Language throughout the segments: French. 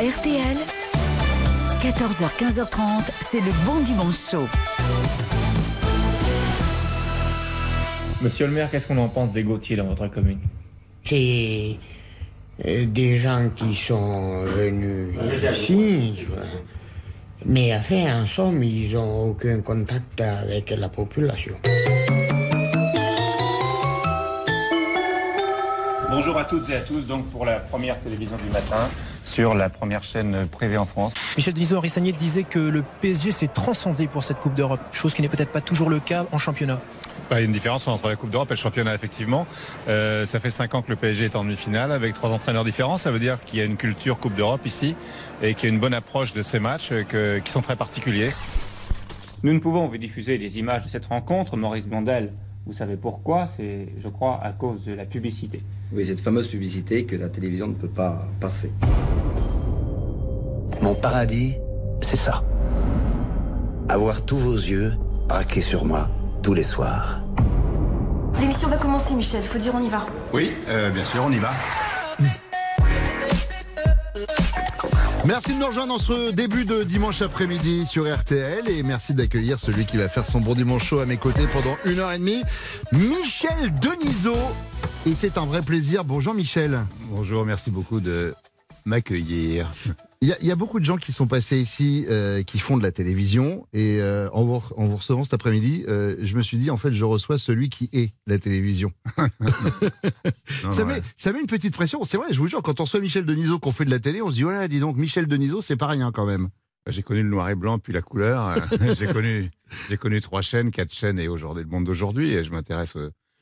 RTL, 14h, 15h30, c'est le bon dimanche chaud. Monsieur le maire, qu'est-ce qu'on en pense des Gauthier dans votre commune? C'est euh, des gens qui sont venus ici. Mais enfin, en somme, ils n'ont aucun contact avec la population. Bonjour à toutes et à tous, donc pour la première télévision du matin sur la première chaîne privée en France. Michel Denisot, Henri Sagné disait que le PSG s'est transcendé pour cette Coupe d'Europe, chose qui n'est peut-être pas toujours le cas en championnat. Bah, Il y a une différence entre la Coupe d'Europe et le championnat, effectivement. Euh, ça fait cinq ans que le PSG est en demi-finale avec trois entraîneurs différents. Ça veut dire qu'il y a une culture Coupe d'Europe ici et qu'il y a une bonne approche de ces matchs euh, que- qui sont très particuliers. Nous ne pouvons vous diffuser les images de cette rencontre, Maurice Blondel. Vous savez pourquoi? C'est, je crois, à cause de la publicité. Oui, cette fameuse publicité que la télévision ne peut pas passer. Mon paradis, c'est ça. Avoir tous vos yeux braqués sur moi tous les soirs. L'émission va commencer, Michel. Faut dire on y va. Oui, euh, bien sûr, on y va. Merci de nous rejoindre dans ce début de dimanche après-midi sur RTL et merci d'accueillir celui qui va faire son bon dimanche chaud à mes côtés pendant une heure et demie, Michel Denisot. Et c'est un vrai plaisir. Bonjour Michel. Bonjour, merci beaucoup de m'accueillir. Il y, a- il y a beaucoup de gens qui sont passés ici, euh, qui font de la télévision et euh, en, vous, en vous recevant cet après-midi, euh, je me suis dit en fait je reçois celui qui est la télévision. Non, ça, met, ouais. ça met une petite pression. C'est vrai, je vous jure, quand on reçoit Michel Denisot qu'on fait de la télé, on se dit voilà, dis donc Michel Denisot, c'est pas rien quand même. J'ai connu le noir et blanc puis la couleur. J'ai connu, j'ai connu trois chaînes, quatre chaînes et aujourd'hui le monde d'aujourd'hui. Et je m'intéresse.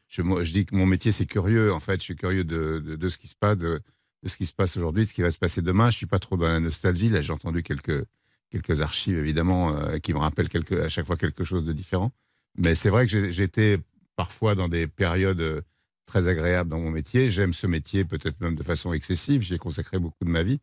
Je, dis que mon métier c'est curieux. En fait, je suis curieux de, de, de ce qui se passe, de, de ce qui se passe aujourd'hui, de ce qui va se passer demain. Je suis pas trop dans la nostalgie. Là, j'ai entendu quelques quelques archives évidemment euh, qui me rappellent à chaque fois quelque chose de différent. Mais c'est vrai que j'étais parfois dans des périodes euh, très agréables dans mon métier. J'aime ce métier peut-être même de façon excessive. J'y ai consacré beaucoup de ma vie.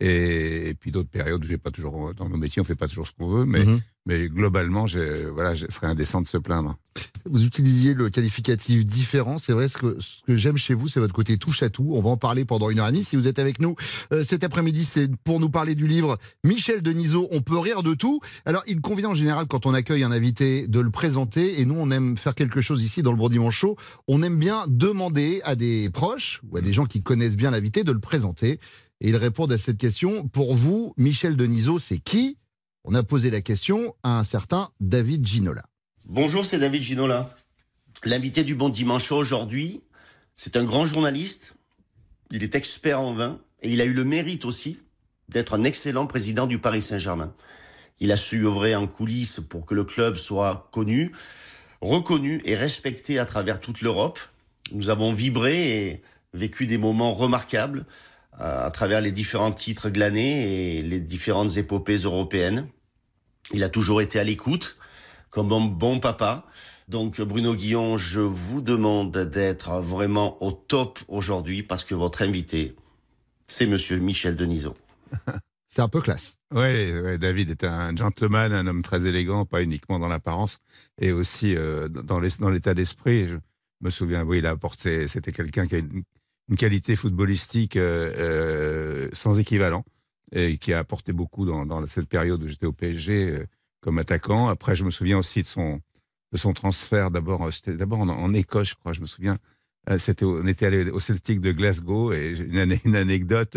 Et, et puis d'autres périodes où j'ai pas toujours dans nos métiers, on fait pas toujours ce qu'on veut, mais Mhm. mais globalement, voilà, ce serait indécent de se plaindre. Vous utilisiez le qualificatif différent. C'est vrai, ce que, ce que j'aime chez vous, c'est votre côté touche à tout. On va en parler pendant une heure et demie. Si vous êtes avec nous euh, cet après-midi, c'est pour nous parler du livre Michel Denisot, On peut rire de tout. Alors, il convient en général, quand on accueille un invité, de le présenter. Et nous, on aime faire quelque chose ici dans le Bon Dimanche Show. On aime bien demander à des proches ou à des gens qui connaissent bien l'invité de le présenter. Et ils répondent à cette question. Pour vous, Michel Denisot, c'est qui? On a posé la question à un certain David Ginola. Bonjour, c'est David Ginola. L'invité du Bon Dimanche aujourd'hui, c'est un grand journaliste. Il est expert en vin et il a eu le mérite aussi d'être un excellent président du Paris Saint-Germain. Il a su œuvrer en coulisses pour que le club soit connu, reconnu et respecté à travers toute l'Europe. Nous avons vibré et vécu des moments remarquables à travers les différents titres glanés et les différentes épopées européennes. Il a toujours été à l'écoute, comme un bon papa. Donc Bruno Guillon, je vous demande d'être vraiment au top aujourd'hui parce que votre invité, c'est Monsieur Michel Denisot. C'est un peu classe. Oui, ouais, David est un gentleman, un homme très élégant, pas uniquement dans l'apparence, et aussi euh, dans l'état d'esprit. Je me souviens, oui, il a apporté, c'était quelqu'un qui a une, une qualité footballistique euh, euh, sans équivalent, et qui a apporté beaucoup dans, dans cette période où j'étais au PSG euh, comme attaquant. Après, je me souviens aussi de son, de son transfert, d'abord, c'était d'abord en, en Écosse, je crois, je me souviens. C'était, au- on était allé au Celtic de Glasgow, et une, ane- une anecdote.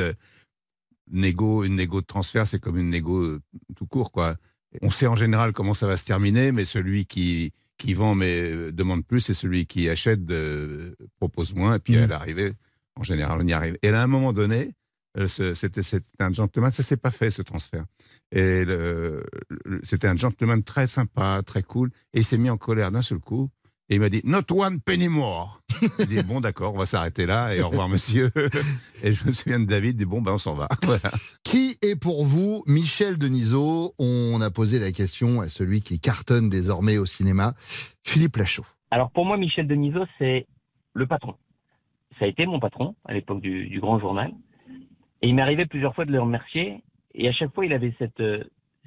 négo, une négo de transfert, c'est comme une négo tout court, quoi. On sait en général comment ça va se terminer, mais celui qui, qui vend mais demande plus, et celui qui achète euh, propose moins, et puis Mhm. à l'arrivée, en général, on y arrive. Et là, à un moment donné, euh, c'était c'était un gentleman, ça s'est pas fait ce transfert. Et le- le- c'était un gentleman très sympa, très cool, et il s'est mis en colère d'un seul coup. Et il m'a dit, not one penny more. J'ai dit, bon, d'accord, on va s'arrêter là, et au revoir, monsieur. Et je me souviens de David, il dit, bon, ben, on s'en va. Voilà. Qui est pour vous Michel Denisot? On a posé la question à celui qui cartonne désormais au cinéma, Philippe Lachaud. Alors pour moi, Michel Denisot, c'est le patron. Ça a été mon patron à l'époque du, Grand Journal. Et il arrivé plusieurs fois de le remercier. Et à chaque fois, il avait cette, euh,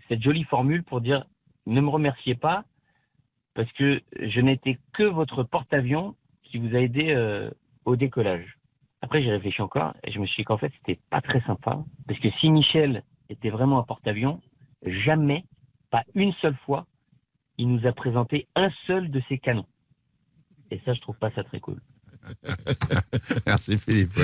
cette jolie formule pour dire ne me remerciez pas parce que je n'étais que votre porte-avions qui vous a aidé euh, au décollage. après, j'ai réfléchi encore et je me suis dit qu'en fait, c'était pas très sympa. Parce que si Michel était vraiment un porte-avions, jamais, pas une seule fois, il nous a présenté un seul de ses canons. Et ça, je trouve pas ça très cool. Merci Philippe.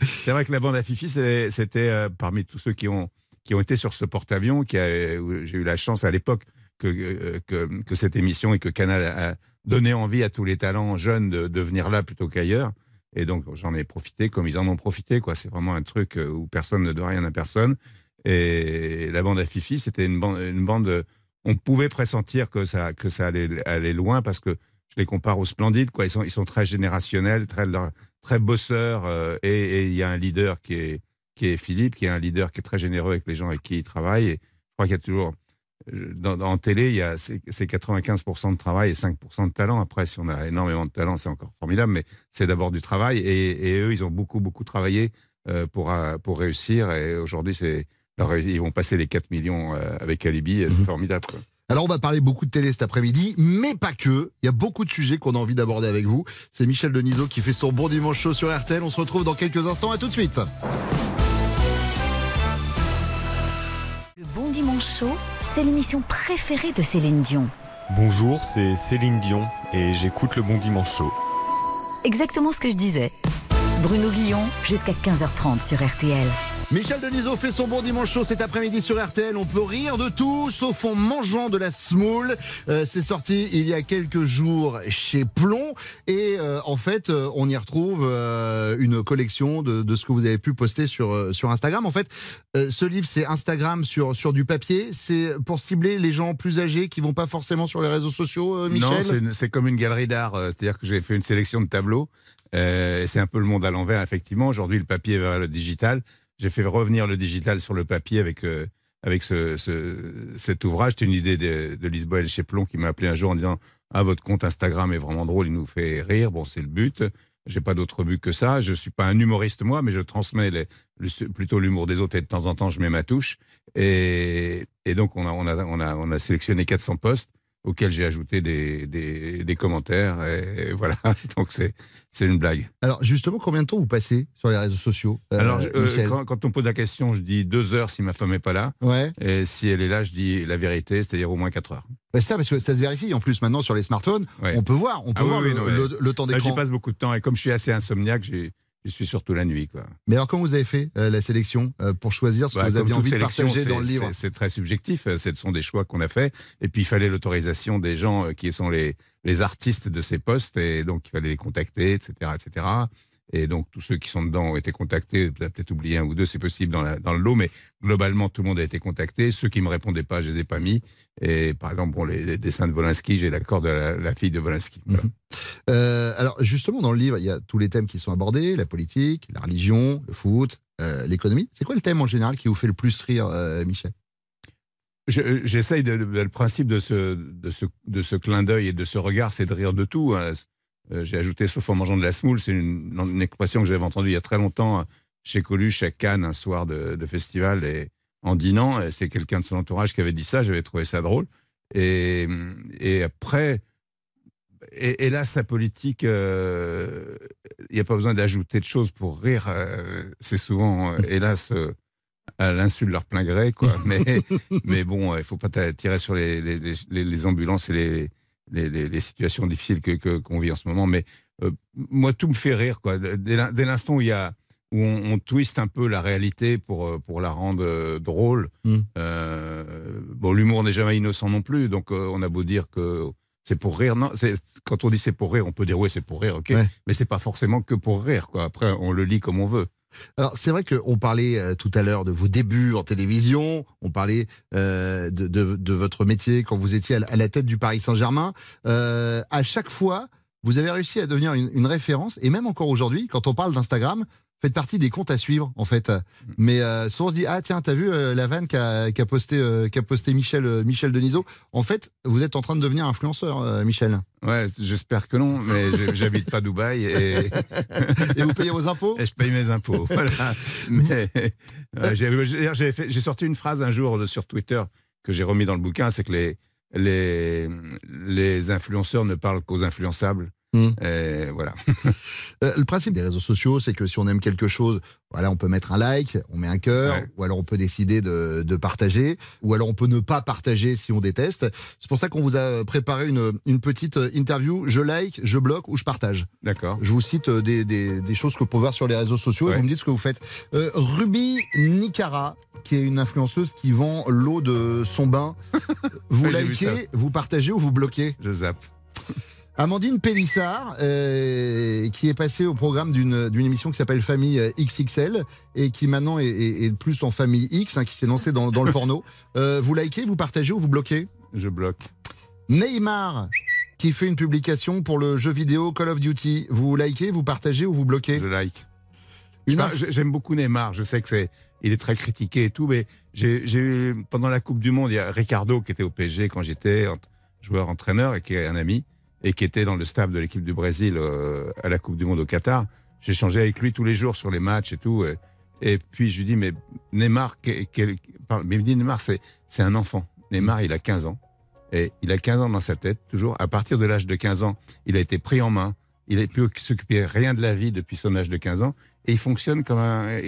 C'est vrai que la bande à Fifi, c'était euh, parmi tous ceux qui ont, qui ont été sur ce porte-avions, j'ai eu la chance à l'époque que, que, que, cette émission et que Canal a donné envie à tous les talents jeunes de, venir là plutôt qu'ailleurs. Et donc j'en ai profité comme ils en ont profité. C'est vraiment un truc euh, où personne ne doit rien à personne. Et la bande à Fifi, c'était une bande, une bande. On pouvait pressentir que ça, que ça allait aller loin parce que les compare aux Splendides. Quoi. Ils, sont, ils sont très générationnels, très, très bosseurs. Euh, et il y a un leader qui est, qui est Philippe, qui est un leader qui est très généreux avec les gens avec qui il travaille. Et je crois qu'il y a toujours. Dans, en télé, il y a c'est 95% de travail et 5% de talent. Après, si on a énormément de talent, c'est encore formidable, mais c'est d'abord du travail. Et, et, eux, ils ont beaucoup, beaucoup travaillé euh, pour, euh, pour réussir. Et aujourd'hui, c'est ils vont passer les 4 millions avec Alibi. C'est mhm. formidable. Quoi. Alors on va parler beaucoup de télé cet après-midi, mais pas que. Il y a beaucoup de sujets qu'on a envie d'aborder avec vous. C'est Michel Denisot qui fait son bon dimanche chaud sur RTL. On se retrouve dans quelques instants. À tout de suite. Le bon dimanche chaud, c'est l'émission préférée de Céline Dion. Bonjour, c'est Céline Dion et j'écoute le bon dimanche chaud. Exactement ce que je disais. Bruno Guillon jusqu'à 15h30 sur RTL. Michel Denisot fait son bon dimanche chaud cet après-midi sur RTL. On peut rire de tout, sauf en mangeant de la smoule. Euh, c'est sorti il y a quelques jours chez Plomb. Et euh, en fait, euh, on y retrouve une collection de, ce que vous avez pu poster sur, sur Instagram. En fait, ce livre, c'est Instagram sur, sur du papier. C'est pour cibler les gens plus âgés qui vont pas forcément sur les réseaux sociaux, Michel Non, c'est comme une galerie d'art. C'est-à-dire que j'ai fait une sélection de tableaux. c'est un peu le monde à l'envers, effectivement. Aujourd'hui, le papier vers le digital. J'ai fait revenir le digital sur le papier avec euh, avec ce, cet ouvrage. C'était une idée de, de Lise Boel chez Plomb qui m'a appelé un jour en disant Ah, votre compte Instagram est vraiment drôle, il nous fait rire. Bon, c'est le but. J'ai pas d'autre but que ça. Je suis pas un humoriste moi, mais je transmets les, plutôt l'humour des autres et de temps en temps je mets ma touche. Et, et donc on a, on a, on a, on a sélectionné 400 postes auquel j'ai ajouté des, des, commentaires. Et, voilà, donc c'est une blague. Alors justement, combien de temps vous passez sur les réseaux sociaux euh, Alors euh, quand, on pose la question, je dis deux heures si ma femme n'est pas là. Ouais. Et si elle est là, je dis la vérité, c'est-à-dire au moins quatre heures. c'est ça, parce que ça se vérifie. En plus, maintenant sur les smartphones, on peut voir, on peut ah voir le, temps d'écran. J'y passe beaucoup de temps et comme je suis assez insomniaque, j'ai je suis surtout la nuit. Quoi. Mais alors, comment vous avez fait euh, la sélection euh, pour choisir ce que bah, vous aviez envie de partager dans le livre C'est très subjectif. Euh, ce sont des choix qu'on a faits. Et puis, il fallait l'autorisation des gens qui sont les, les artistes de ces postes. Et donc, il fallait les contacter, etc. etc. Et donc, tous ceux qui sont dedans ont été contactés. Peut-être oublié un ou deux, c'est possible dans, la, dans le lot, mais globalement, tout le monde a été contacté. Ceux qui me répondaient pas, je les ai pas mis. Et par exemple, bon, les, dessins de Volinsky, j'ai l'accord de la, fille de Volinsky. Mhm. Euh, alors, justement, dans le livre, il y a tous les thèmes qui sont abordés la politique, la religion, le foot, euh, l'économie. C'est quoi le thème en général qui vous fait le plus rire, euh, Michel? J'essaye de, le principe de ce, de ce, de ce clin d'œil et de ce regard, c'est de rire de tout. Hein. Euh, j'ai ajouté sauf en mangeant de la semoule, c'est une, expression que j'avais entendue il y a très longtemps chez Coluche à Cannes un soir de, festival et en dînant. C'est quelqu'un de son entourage qui avait dit ça, j'avais trouvé ça drôle. Et, et après, et, hélas, la politique, euh, il n'y a pas besoin d'ajouter de choses pour rire. Euh, c'est souvent, hélas, à l'insu de leur plein gré, quoi. Mais, mais bon, il ne faut pas tirer sur les, ambulances et les, les, situations difficiles que qu'on vit en ce moment. Mais euh, moi, tout me fait rire, quoi. Dès l'instant où il y a où on, on, twiste un peu la réalité pour euh, pour la rendre euh, drôle. Mm. bon, l'humour n'est jamais innocent non plus, donc on a beau dire que c'est pour rire. Non, quand on dit c'est pour rire, on peut dire oui, c'est pour rire, ok. Mais c'est pas forcément que pour rire, quoi. Après, on le lit comme on veut. Alors c'est vrai qu'on parlait euh, tout à l'heure de vos débuts en télévision, on parlait euh, de, votre métier quand vous étiez à la tête du Paris Saint-Germain. Euh, à chaque fois, vous avez réussi à devenir une référence, et même encore aujourd'hui, quand on parle d'Instagram, faites partie des comptes à suivre en fait. Mais euh, souvent on se dit ah tiens t'as vu euh, la vanne qu'a qu posté euh, qu'a posté Michel euh, Michel Denisot. En fait vous êtes en train de devenir influenceur Michel. Ouais j'espère que non mais j'habite pas Dubaï et et vous payez vos impôts? Et je paye mes impôts. Voilà. Mais j'ai sorti une phrase un jour sur Twitter que j'ai remis dans le bouquin c'est que les les les influenceurs ne parlent qu'aux influençables Mmh. Et voilà. Euh, le principe des réseaux sociaux, c'est que si on aime quelque chose, voilà, on peut mettre un like, on met un cœur, Ouais. ou alors on peut décider de, de partager, ou alors on peut ne pas partager si on déteste. C'est pour ça qu'on vous a préparé une, une petite interview. Je like, je bloque ou je partage. D'accord. Je vous cite euh, des, des, des choses que vous pouvez voir sur les réseaux sociaux et vous me dites ce que vous faites. Euh, Ruby Nicara, qui est une influenceuse qui vend l'eau de son bain. Vous likez, vous partagez ou vous bloquez? Je zappe. Amandine Pélissard, euh, qui est passée au programme d'une émission qui s'appelle Famille euh, XXL et qui maintenant est, est- est plus en famille X, hein, qui s'est lancée dans, dans le porno. Euh, vous likez, vous partagez ou vous bloquez? Je bloque. Neymar, qui fait une publication pour le jeu vidéo Call of Duty. Vous likez, vous partagez ou vous bloquez? Je like. J'aime beaucoup Neymar. Je sais que c'est, il est très critiqué et tout, mais j'ai eu pendant la Coupe du Monde, il y a Ricardo qui était au PSG quand j'étais ent- joueur entraîneur et qui est un ami et qui était dans le staff de l'équipe du Brésil euh, à la Coupe du Monde au Qatar. Changé avec lui tous les jours sur les matchs et tout. Et, puis je lui dis mais Neymar, Neymar c'est un enfant. Neymar il a 15 ans et il a 15 ans dans sa tête toujours. À partir de l'âge de 15 ans, il a été pris en main. Il n'a plus s'occuper rien de la vie depuis son âge de 15 ans et il fonctionne comme un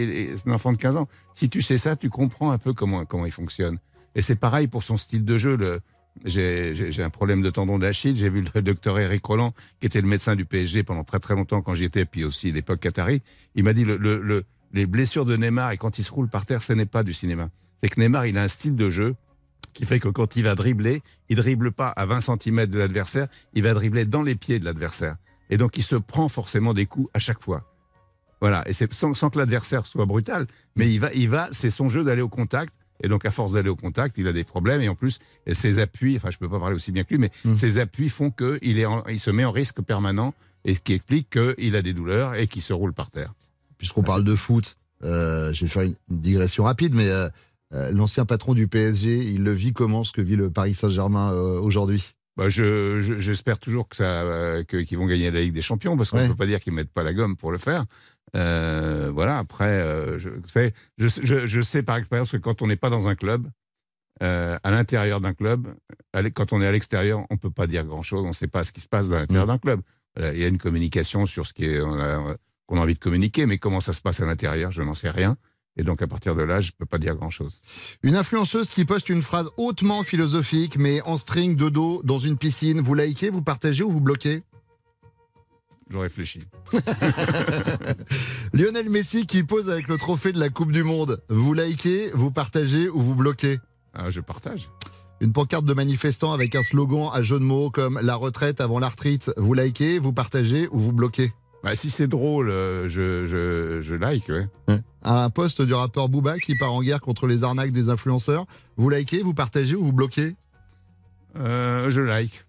enfant de 15 ans. Si tu sais ça, tu comprends un peu comment, comment il fonctionne. Et c'est pareil pour son style de jeu. Le, j'ai, un problème de tendon d'Achille. J'ai vu le docteur Eric Roland, qui était le médecin du PSG pendant très très longtemps quand j'y étais, puis aussi l'époque Qatari. Il m'a dit le, le, le- les blessures de Neymar et quand il se roule par terre, ce n'est pas du cinéma. C'est que Neymar, il a un style de jeu qui fait que quand il va dribbler, il dribble pas à 20 cm de l'adversaire, il va dribbler dans les pieds de l'adversaire. Et donc il se prend forcément des coups à chaque fois. Voilà, et c'est sans, sans que l'adversaire soit brutal, mais il va, il va, c'est son jeu d'aller au contact. Et donc, à force d'aller au contact, il a des problèmes. Et en plus, ses appuis, enfin, je peux pas parler aussi bien que lui, mais ses appuis font qu'il est, en- il se met en risque permanent et ce qui explique qu'il a des douleurs et qu'il se roule par terre. Puisqu'on parle de foot, euh, je vais faire une digression rapide, mais euh, euh, l'ancien patron du PSG, il le vit comment ce que vit le Paris Saint-Germain aujourd'hui? Bah, je, je- j'espère toujours euh, que- qu'ils vont gagner la Ligue des Champions, parce qu'on ne Ouais. peut pas dire qu'ils mettent pas la gomme pour le faire. Euh, voilà. Après, euh, je, vous savez, je, je, je sais par expérience que quand on n'est pas dans un club, euh, à l'intérieur d'un club, à quand on est à l'extérieur, on peut pas dire grand chose. On ne sait pas ce qui se passe dans l'intérieur d'un club. Voilà, Il y a une communication sur ce qui est, on a, qu'on a envie de communiquer, mais comment ça se passe à l'intérieur, je n'en sais rien. Et donc à partir de là, je peux pas dire grand chose. Une influenceuse qui poste une phrase hautement philosophique, mais en string de dos dans une piscine. Vous likez, vous partagez ou vous bloquez? Je réfléchis. Lionel Messi qui pose avec le trophée de la Coupe du Monde. Vous likez, vous partagez ou vous bloquez? Ah, je partage. Une pancarte de manifestants avec un slogan à jeu de mots comme la retraite avant l'arthrite. Vous likez, vous partagez ou vous bloquez? Bah, si c'est drôle, euh, je, je, je like, ouais. Un poste du rappeur Booba qui part en guerre contre les arnaques des influenceurs. Vous likez, vous partagez ou vous bloquez? Euh, je like.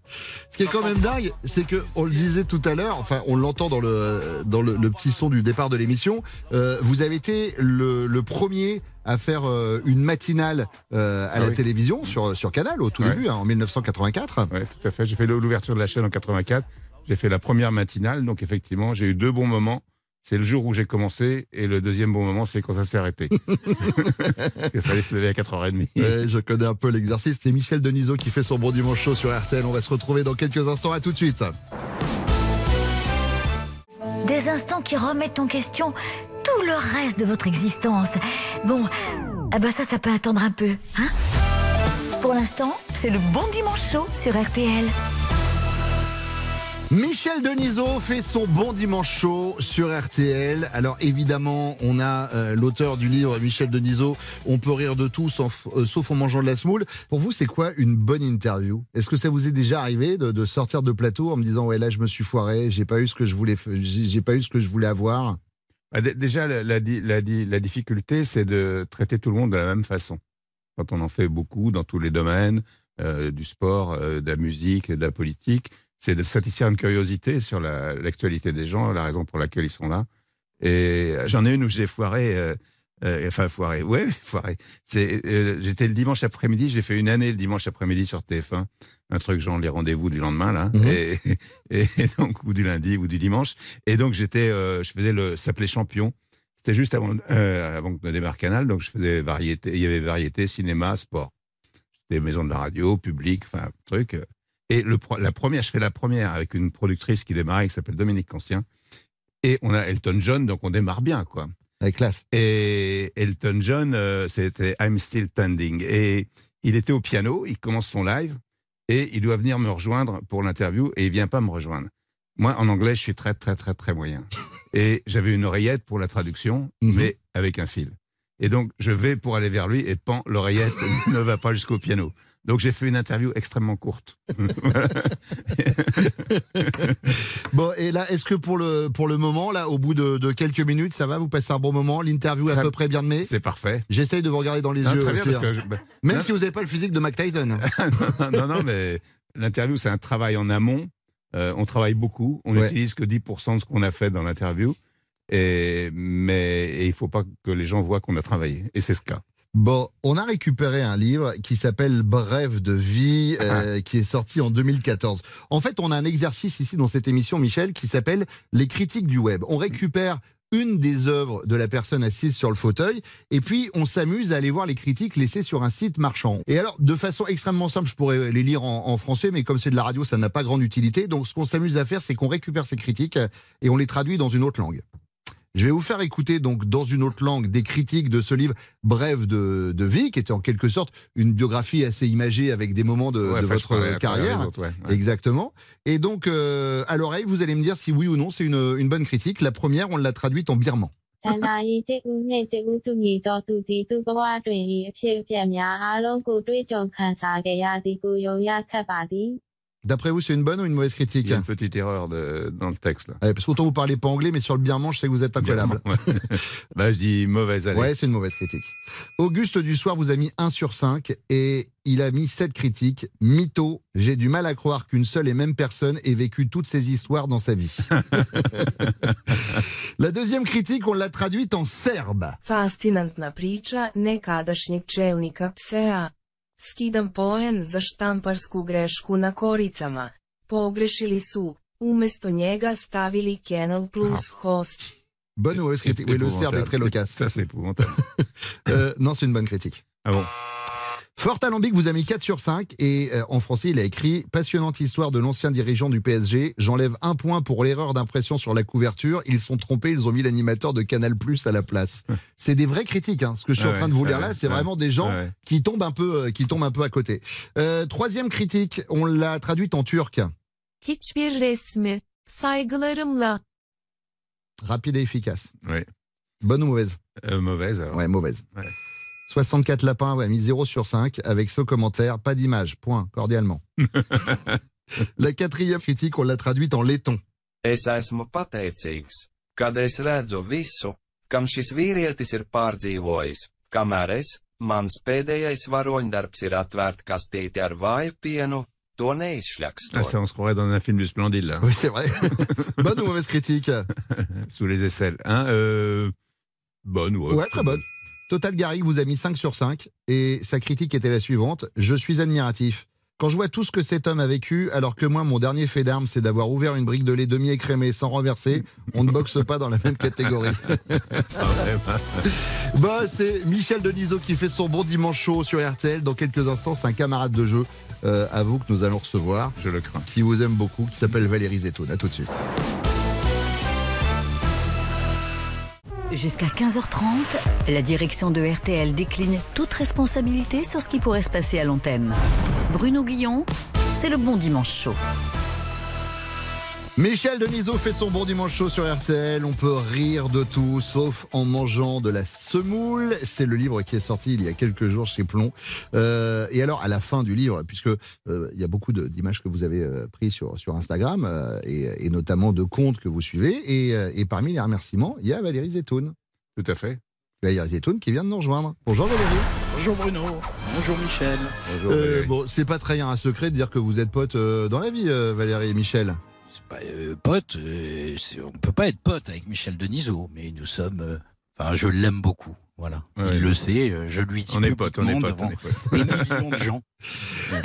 Ce qui est quand même dingue, c'est que on le disait tout à l'heure, enfin on l'entend dans le dans le, le petit son du départ de l'émission. euh, vous avez été le, le premier à faire euh, une matinale euh, à Ah la oui. télévision sur sur Canal au tout Ouais. début, hein, en 1984. Ouais, tout à fait. J'ai fait l'ouverture de la chaîne en 84. J'ai fait la première matinale, donc effectivement, j'ai eu deux bons moments. C'est le jour où j'ai commencé, et le deuxième bon moment, c'est quand ça s'est arrêté. Il fallait se lever à 4h30. Ouais, je connais un peu l'exercice. C'est Michel Denisot qui fait son bon dimanche chaud sur RTL. On va se retrouver dans quelques instants. À tout de suite. Des instants qui remettent en question tout le reste de votre existence. Bon, ah bah ça, ça peut attendre un peu, hein? Pour l'instant, c'est le bon dimanche chaud sur RTL. Michel Denisot fait son bon dimanche chaud sur RTL. Alors évidemment, on a euh, l'auteur du livre Michel Denisot. On peut rire de tout sauf, euh, sauf en mangeant de la semoule. Pour vous, c'est quoi une bonne interview? Est-ce que ça vous est déjà arrivé de, sortir de plateau en me disant ouais là je me suis foiré, j'ai pas eu ce que je voulais, j'ai pas eu ce que je voulais avoir? Bah, dé- déjà, la, la di- la di- la difficulté, c'est de traiter tout le monde de la même façon. Quand on en fait beaucoup dans tous les domaines, euh, du sport, de la musique, de la politique, c'est de satisfaire une curiosité sur la- l'actualité des gens, la raison pour laquelle ils sont là. Et j'en ai une où j'ai foiré, euh, euh, enfin foiré, ouais, foiré. Euh, j'étais le dimanche après-midi, j'ai fait une année le dimanche après-midi sur TF1, un truc genre les rendez-vous du lendemain là, Mhm. et, et donc ou du lundi ou du dimanche. Et donc j'étais, euh, je faisais le s'appelait champion. C'était juste avant, euh, avant que ne démarre Canal, donc je faisais variété. Il y avait variété, cinéma, sport. Des maisons de la radio, public, enfin truc. Et le, la première, je fais la première avec une productrice qui démarrait, qui s'appelle Dominique Cancien. Et on a Elton John, donc on démarre bien, quoi. Avec classe. Et Elton John, euh, c'était I'm Still Standing. Et il était au piano, il commence son live, et il doit venir me rejoindre pour l'interview, et il vient pas me rejoindre. Moi, en anglais, je suis très, très, très, très moyen. Et j'avais une oreillette pour la traduction, mais avec un fil. Et donc, je vais pour aller vers lui, et pan, l'oreillette ne va pas jusqu'au piano. Donc, j'ai fait une interview extrêmement courte. Bon, et là, est-ce que pour le, pour le moment, là, au bout de, de quelques minutes, ça va? Vous passez un bon moment? L'interview est à peu près bien menée? C'est parfait. J'essaye de vous regarder dans les Non, yeux très bien, aussi, parce hein. que je- bah, Même non. si vous n'avez pas le physique de Mac Tyson. non, non, mais l'interview, c'est un travail en amont. Euh, on travaille beaucoup. On Ouais. n'utilise que 10% de ce qu'on a fait dans l'interview. Et, mais et il ne faut pas que les gens voient qu'on a travaillé. Et c'est ce cas. Bon, on a récupéré un livre qui s'appelle Bref de vie, euh, qui est sorti en 2014. En fait, on a un exercice ici dans cette émission, Michel, qui s'appelle les critiques du web. On récupère une des œuvres de la personne assise sur le fauteuil, et puis on s'amuse à aller voir les critiques laissées sur un site marchand. Et alors, de façon extrêmement simple, je pourrais les lire en, en français, mais comme c'est de la radio, ça n'a pas grande utilité. Donc, ce qu'on s'amuse à faire, c'est qu'on récupère ces critiques et on les traduit dans une autre langue. Je vais vous faire écouter donc dans une autre langue des critiques de ce livre Bref de, de vie, qui était en quelque sorte une biographie assez imagée avec des moments de, Ouais, de enfin, je votre carrière. les autres, ouais, ouais. Exactement. Et donc, euh, à l'oreille, vous allez me dire si oui ou non c'est une, une bonne critique. La première, on l'a traduite en birman. D'après vous, c'est une bonne ou une mauvaise critique Il y a une petite erreur dans le texte. Là. Ouais, parce qu'autant vous parlez pas anglais, mais sur le birman, je sais que vous êtes incollable. Bah, je dis mauvaise. Allez. Ouais, c'est une mauvaise critique. Auguste du soir vous a mis 1 sur 5 et il a mis 7 critiques. Mytho, j'ai du mal à croire qu'une seule et même personne ait vécu toutes ces histoires dans sa vie. la deuxième critique, on l'a traduite en serbe. Priča nekadašnjeg čelnika psea Skidam poen za štamparsku grešku na koricama. Pogrešili su, umesto njega stavili Canal Plus host. Bonne ou mauvaise critique Oui, le serbe est très loquace. Ça, c'est épouvantable. Euh, non, c'est une bonne critique. Ah bon? Fort Alambic vous a mis 4 sur 5 et euh, en français il a écrit Passionnante histoire de l'ancien dirigeant du PSG. J'enlève un point pour l'erreur d'impression sur la couverture. Ils sont trompés, ils ont mis l'animateur de Canal Plus à la place. C'est des vraies critiques. hein. Ce que je suis en train de vous lire là, c'est ouais. vraiment des gens Ouais, qui tombent un peu, euh, qui tombent un peu à côté. Euh, troisième critique, on l'a traduite en turc, Hiçbir resmi, saygılarımla. rapide et efficace. Ouais. Bonne ou mauvaise? Euh, mauvaise alors. Ouais, mauvaise. Ouais. 64 lapins, ouais, mis 0 sur 5 avec ce commentaire, pas d'image, point, cordialement. La quatrième critique, on l'a traduite en laiton. Es esmu pateicīgs, kad es redzu visu, kam šis vīrietis ir pārdzīvojis, kamēr es, mans pēdējais varoņdarbs ir atvērt kastīti ar vāju pienu, to neizšļakstu. Ah, ça, on se croirait dans un film du Splendide, là. Oui, c'est vrai. bonne ou mauvaise critique? Sous les aisselles. Hein, euh, bonne ou Ouais, très bonne. Total Gary vous a mis 5 sur 5 et sa critique était la suivante. Je suis admiratif. Quand je vois tout ce que cet homme a vécu, alors que moi, mon dernier fait d'armes, c'est d'avoir ouvert une brique de lait demi-écrémée sans renverser, on ne boxe pas dans la même catégorie. Bon, c'est Michel Denisot qui fait son bon dimanche chaud sur RTL. Dans quelques instants, c'est un camarade de jeu euh, à vous que nous allons recevoir. Je le crains. Qui vous aime beaucoup, qui s'appelle Valérie Zetoun. À tout de suite. Jusqu'à 15h30, la direction de RTL décline toute responsabilité sur ce qui pourrait se passer à l'antenne. Bruno Guillon, c'est le bon dimanche chaud. Michel Denisot fait son bon dimanche chaud sur RTL. On peut rire de tout, sauf en mangeant de la semoule. C'est le livre qui est sorti il y a quelques jours chez Plomb. Euh, et alors, à la fin du livre, puisque euh, il y a beaucoup de- d'images que vous avez euh, prises sur, sur Instagram, euh, et, et notamment de comptes que vous suivez, et, euh, et parmi les remerciements, il y a Valérie Zetoun. Tout à fait. Valérie Zetoun qui vient de nous rejoindre. Bonjour Valérie. Bonjour Bruno. Bonjour Michel. Bonjour. Euh, Valérie. bon, c'est pas très un secret de dire que vous êtes potes euh, dans la vie, euh, Valérie et Michel. Bah, euh, pote, euh, on peut pas être pote avec Michel Denisot, mais nous sommes. euh, Enfin, je l'aime beaucoup. Voilà. Ouais. Il le sait. euh, Je lui dis. On est potes, on est potes, on est potes. De gens.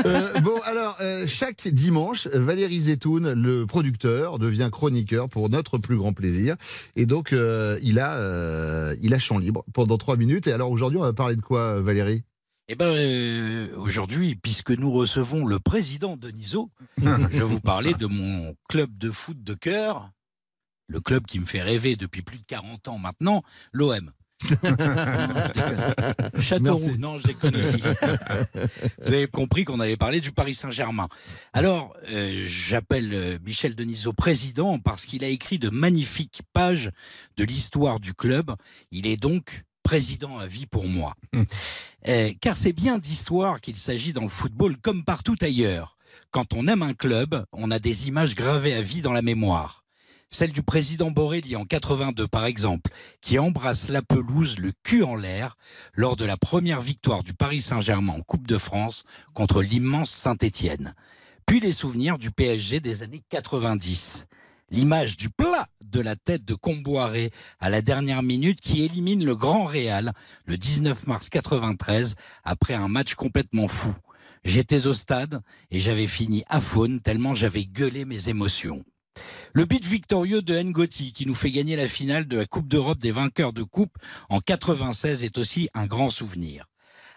Euh, bon, alors, euh, chaque dimanche, Valérie Zetoun, le producteur, devient chroniqueur pour notre plus grand plaisir. Et donc, euh, il, a, il a champ libre pendant trois minutes. Et alors, aujourd'hui, on va parler de quoi, Valérie? Eh ben, euh, aujourd'hui, puisque nous recevons le président Denisot, je vais vous parler de mon club de foot de cœur, le club qui me fait rêver depuis plus de 40 ans maintenant, l'OM. Châteauroux, non, je déconne aussi. Vous avez compris qu'on allait parler du Paris Saint-Germain. Alors, euh, j'appelle euh, Michel Denisot président parce qu'il a écrit de magnifiques pages de l'histoire du club. Il est donc président à vie pour moi. Euh, car c'est bien d'histoire qu'il s'agit dans le football comme partout ailleurs. Quand on aime un club, on a des images gravées à vie dans la mémoire. Celle du président Borelli en 82 par exemple, qui embrasse la pelouse le cul en l'air lors de la première victoire du Paris Saint-Germain en Coupe de France contre l'immense Saint-Étienne. Puis les souvenirs du PSG des années 90. L'image du plat de la tête de Comboiré à la dernière minute qui élimine le Grand Real le 19 mars 93 après un match complètement fou. J'étais au stade et j'avais fini à faune tellement j'avais gueulé mes émotions. Le but victorieux de Ngoti qui nous fait gagner la finale de la Coupe d'Europe des vainqueurs de coupe en 96 est aussi un grand souvenir.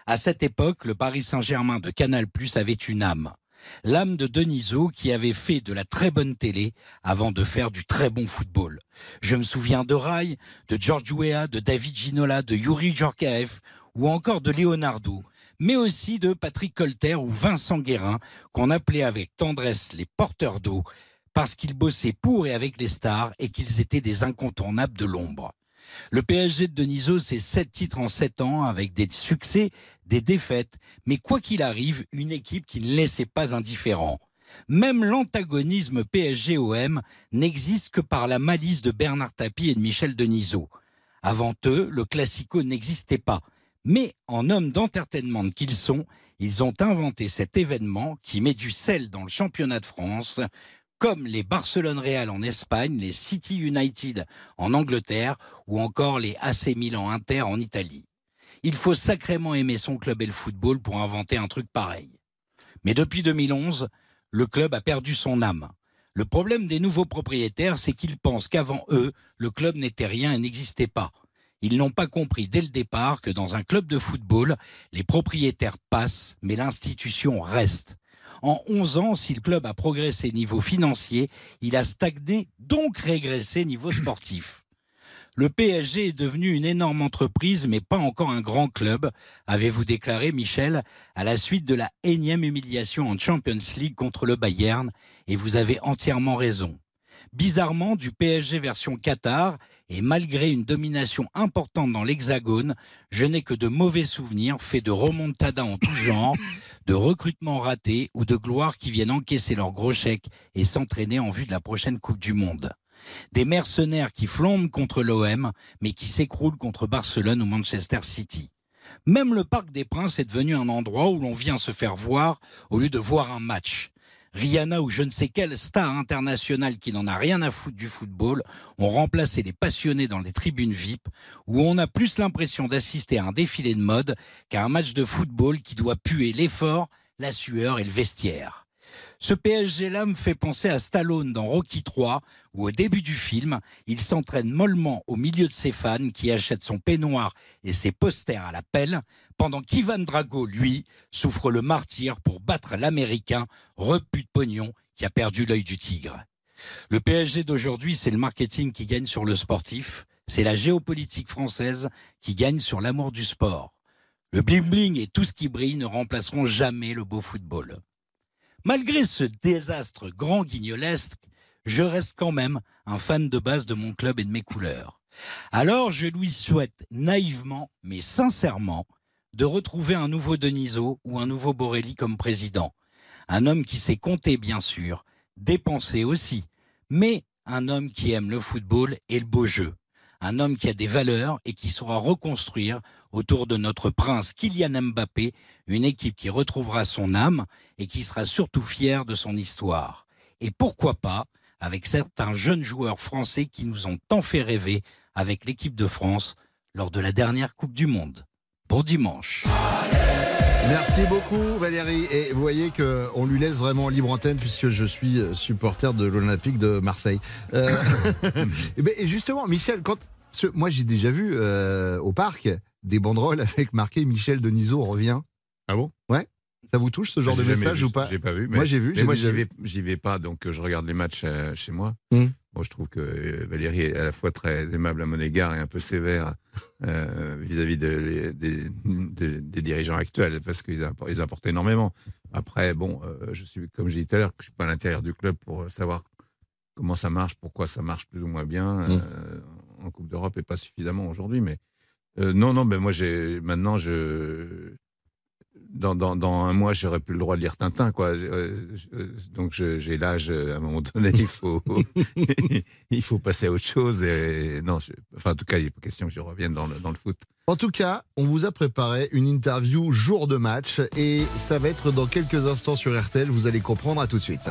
À cette époque, le Paris Saint-Germain de Canal+ avait une âme. L'âme de Denisot qui avait fait de la très bonne télé avant de faire du très bon football. Je me souviens de Rai, de George Weah, de David Ginola, de Yuri Djorkaeff ou encore de Leonardo, mais aussi de Patrick Colter ou Vincent Guérin qu'on appelait avec tendresse les porteurs d'eau parce qu'ils bossaient pour et avec les stars et qu'ils étaient des incontournables de l'ombre. Le PSG de Denisot, c'est sept titres en sept ans avec des succès, des défaites, mais quoi qu'il arrive, une équipe qui ne laissait pas indifférent. Même l'antagonisme PSG-OM n'existe que par la malice de Bernard Tapie et de Michel Denisot. Avant eux, le classico n'existait pas. Mais en hommes d'entertainment qu'ils sont, ils ont inventé cet événement qui met du sel dans le championnat de France, comme les Barcelone Real en Espagne, les City United en Angleterre ou encore les AC Milan Inter en Italie. Il faut sacrément aimer son club et le football pour inventer un truc pareil. Mais depuis 2011, le club a perdu son âme. Le problème des nouveaux propriétaires, c'est qu'ils pensent qu'avant eux, le club n'était rien et n'existait pas. Ils n'ont pas compris dès le départ que dans un club de football, les propriétaires passent, mais l'institution reste. En 11 ans, si le club a progressé niveau financier, il a stagné, donc régressé niveau sportif. Le PSG est devenu une énorme entreprise, mais pas encore un grand club, avez-vous déclaré, Michel, à la suite de la énième humiliation en Champions League contre le Bayern, et vous avez entièrement raison. Bizarrement, du PSG version Qatar, et malgré une domination importante dans l'Hexagone, je n'ai que de mauvais souvenirs faits de remontada en tout genre, de recrutements ratés ou de gloires qui viennent encaisser leurs gros chèques et s'entraîner en vue de la prochaine Coupe du Monde. Des mercenaires qui flambent contre l'OM, mais qui s'écroulent contre Barcelone ou Manchester City. Même le Parc des Princes est devenu un endroit où l'on vient se faire voir au lieu de voir un match. Rihanna ou je ne sais quelle star internationale qui n'en a rien à foutre du football ont remplacé les passionnés dans les tribunes VIP où on a plus l'impression d'assister à un défilé de mode qu'à un match de football qui doit puer l'effort, la sueur et le vestiaire. Ce PSG-là me fait penser à Stallone dans Rocky 3, où au début du film, il s'entraîne mollement au milieu de ses fans qui achètent son peignoir et ses posters à la pelle, pendant qu'Ivan Drago, lui, souffre le martyr pour battre l'Américain, repu de pognon, qui a perdu l'œil du tigre. Le PSG d'aujourd'hui, c'est le marketing qui gagne sur le sportif, c'est la géopolitique française qui gagne sur l'amour du sport. Le bling-bling et tout ce qui brille ne remplaceront jamais le beau football. Malgré ce désastre grand guignolesque, je reste quand même un fan de base de mon club et de mes couleurs. Alors je lui souhaite naïvement, mais sincèrement, de retrouver un nouveau Denisot ou un nouveau Borelli comme président. Un homme qui sait compter, bien sûr, dépenser aussi, mais un homme qui aime le football et le beau jeu. Un homme qui a des valeurs et qui saura reconstruire autour de notre prince Kylian Mbappé une équipe qui retrouvera son âme et qui sera surtout fière de son histoire. Et pourquoi pas avec certains jeunes joueurs français qui nous ont tant fait rêver avec l'équipe de France lors de la dernière Coupe du Monde. Bon dimanche. Merci beaucoup Valérie. Et vous voyez qu'on lui laisse vraiment libre antenne puisque je suis supporter de l'Olympique de Marseille. Euh, et, ben, et justement, Michel, quand moi j'ai déjà vu euh, au parc des banderoles avec marqué Michel Denisot revient. Ah bon? Ouais. Ça vous touche ce genre de message vu, ou pas? J'ai pas vu. Moi j'ai vu. Mais moi j'y vais, j'y vais pas, donc euh, je regarde les matchs euh, chez moi. Hmm. Moi je trouve que euh, Valérie est à la fois très aimable à mon égard et un peu sévère euh, vis-à-vis de- des, des- des dirigeants actuels parce qu'ils appor- ils apportent énormément. Après bon, euh, je suis comme j'ai dit tout à l'heure, je suis pas à l'intérieur du club pour savoir comment ça marche, pourquoi ça marche plus ou moins bien euh, en Coupe d'Europe et pas suffisamment aujourd'hui. Mais euh, non, non, ben moi j'ai maintenant je dans, dans, dans un mois, j'aurais plus le droit de lire Tintin, quoi. Euh, je- donc j'ai l'âge, euh, à un moment donné, il faut, il faut passer à autre chose. Et, non, je- enfin, en tout cas, il n'est pas question que je revienne dans le, dans le foot. En tout cas, on vous a préparé une interview jour de match et ça va être dans quelques instants sur RTL. Vous allez comprendre. À tout de suite.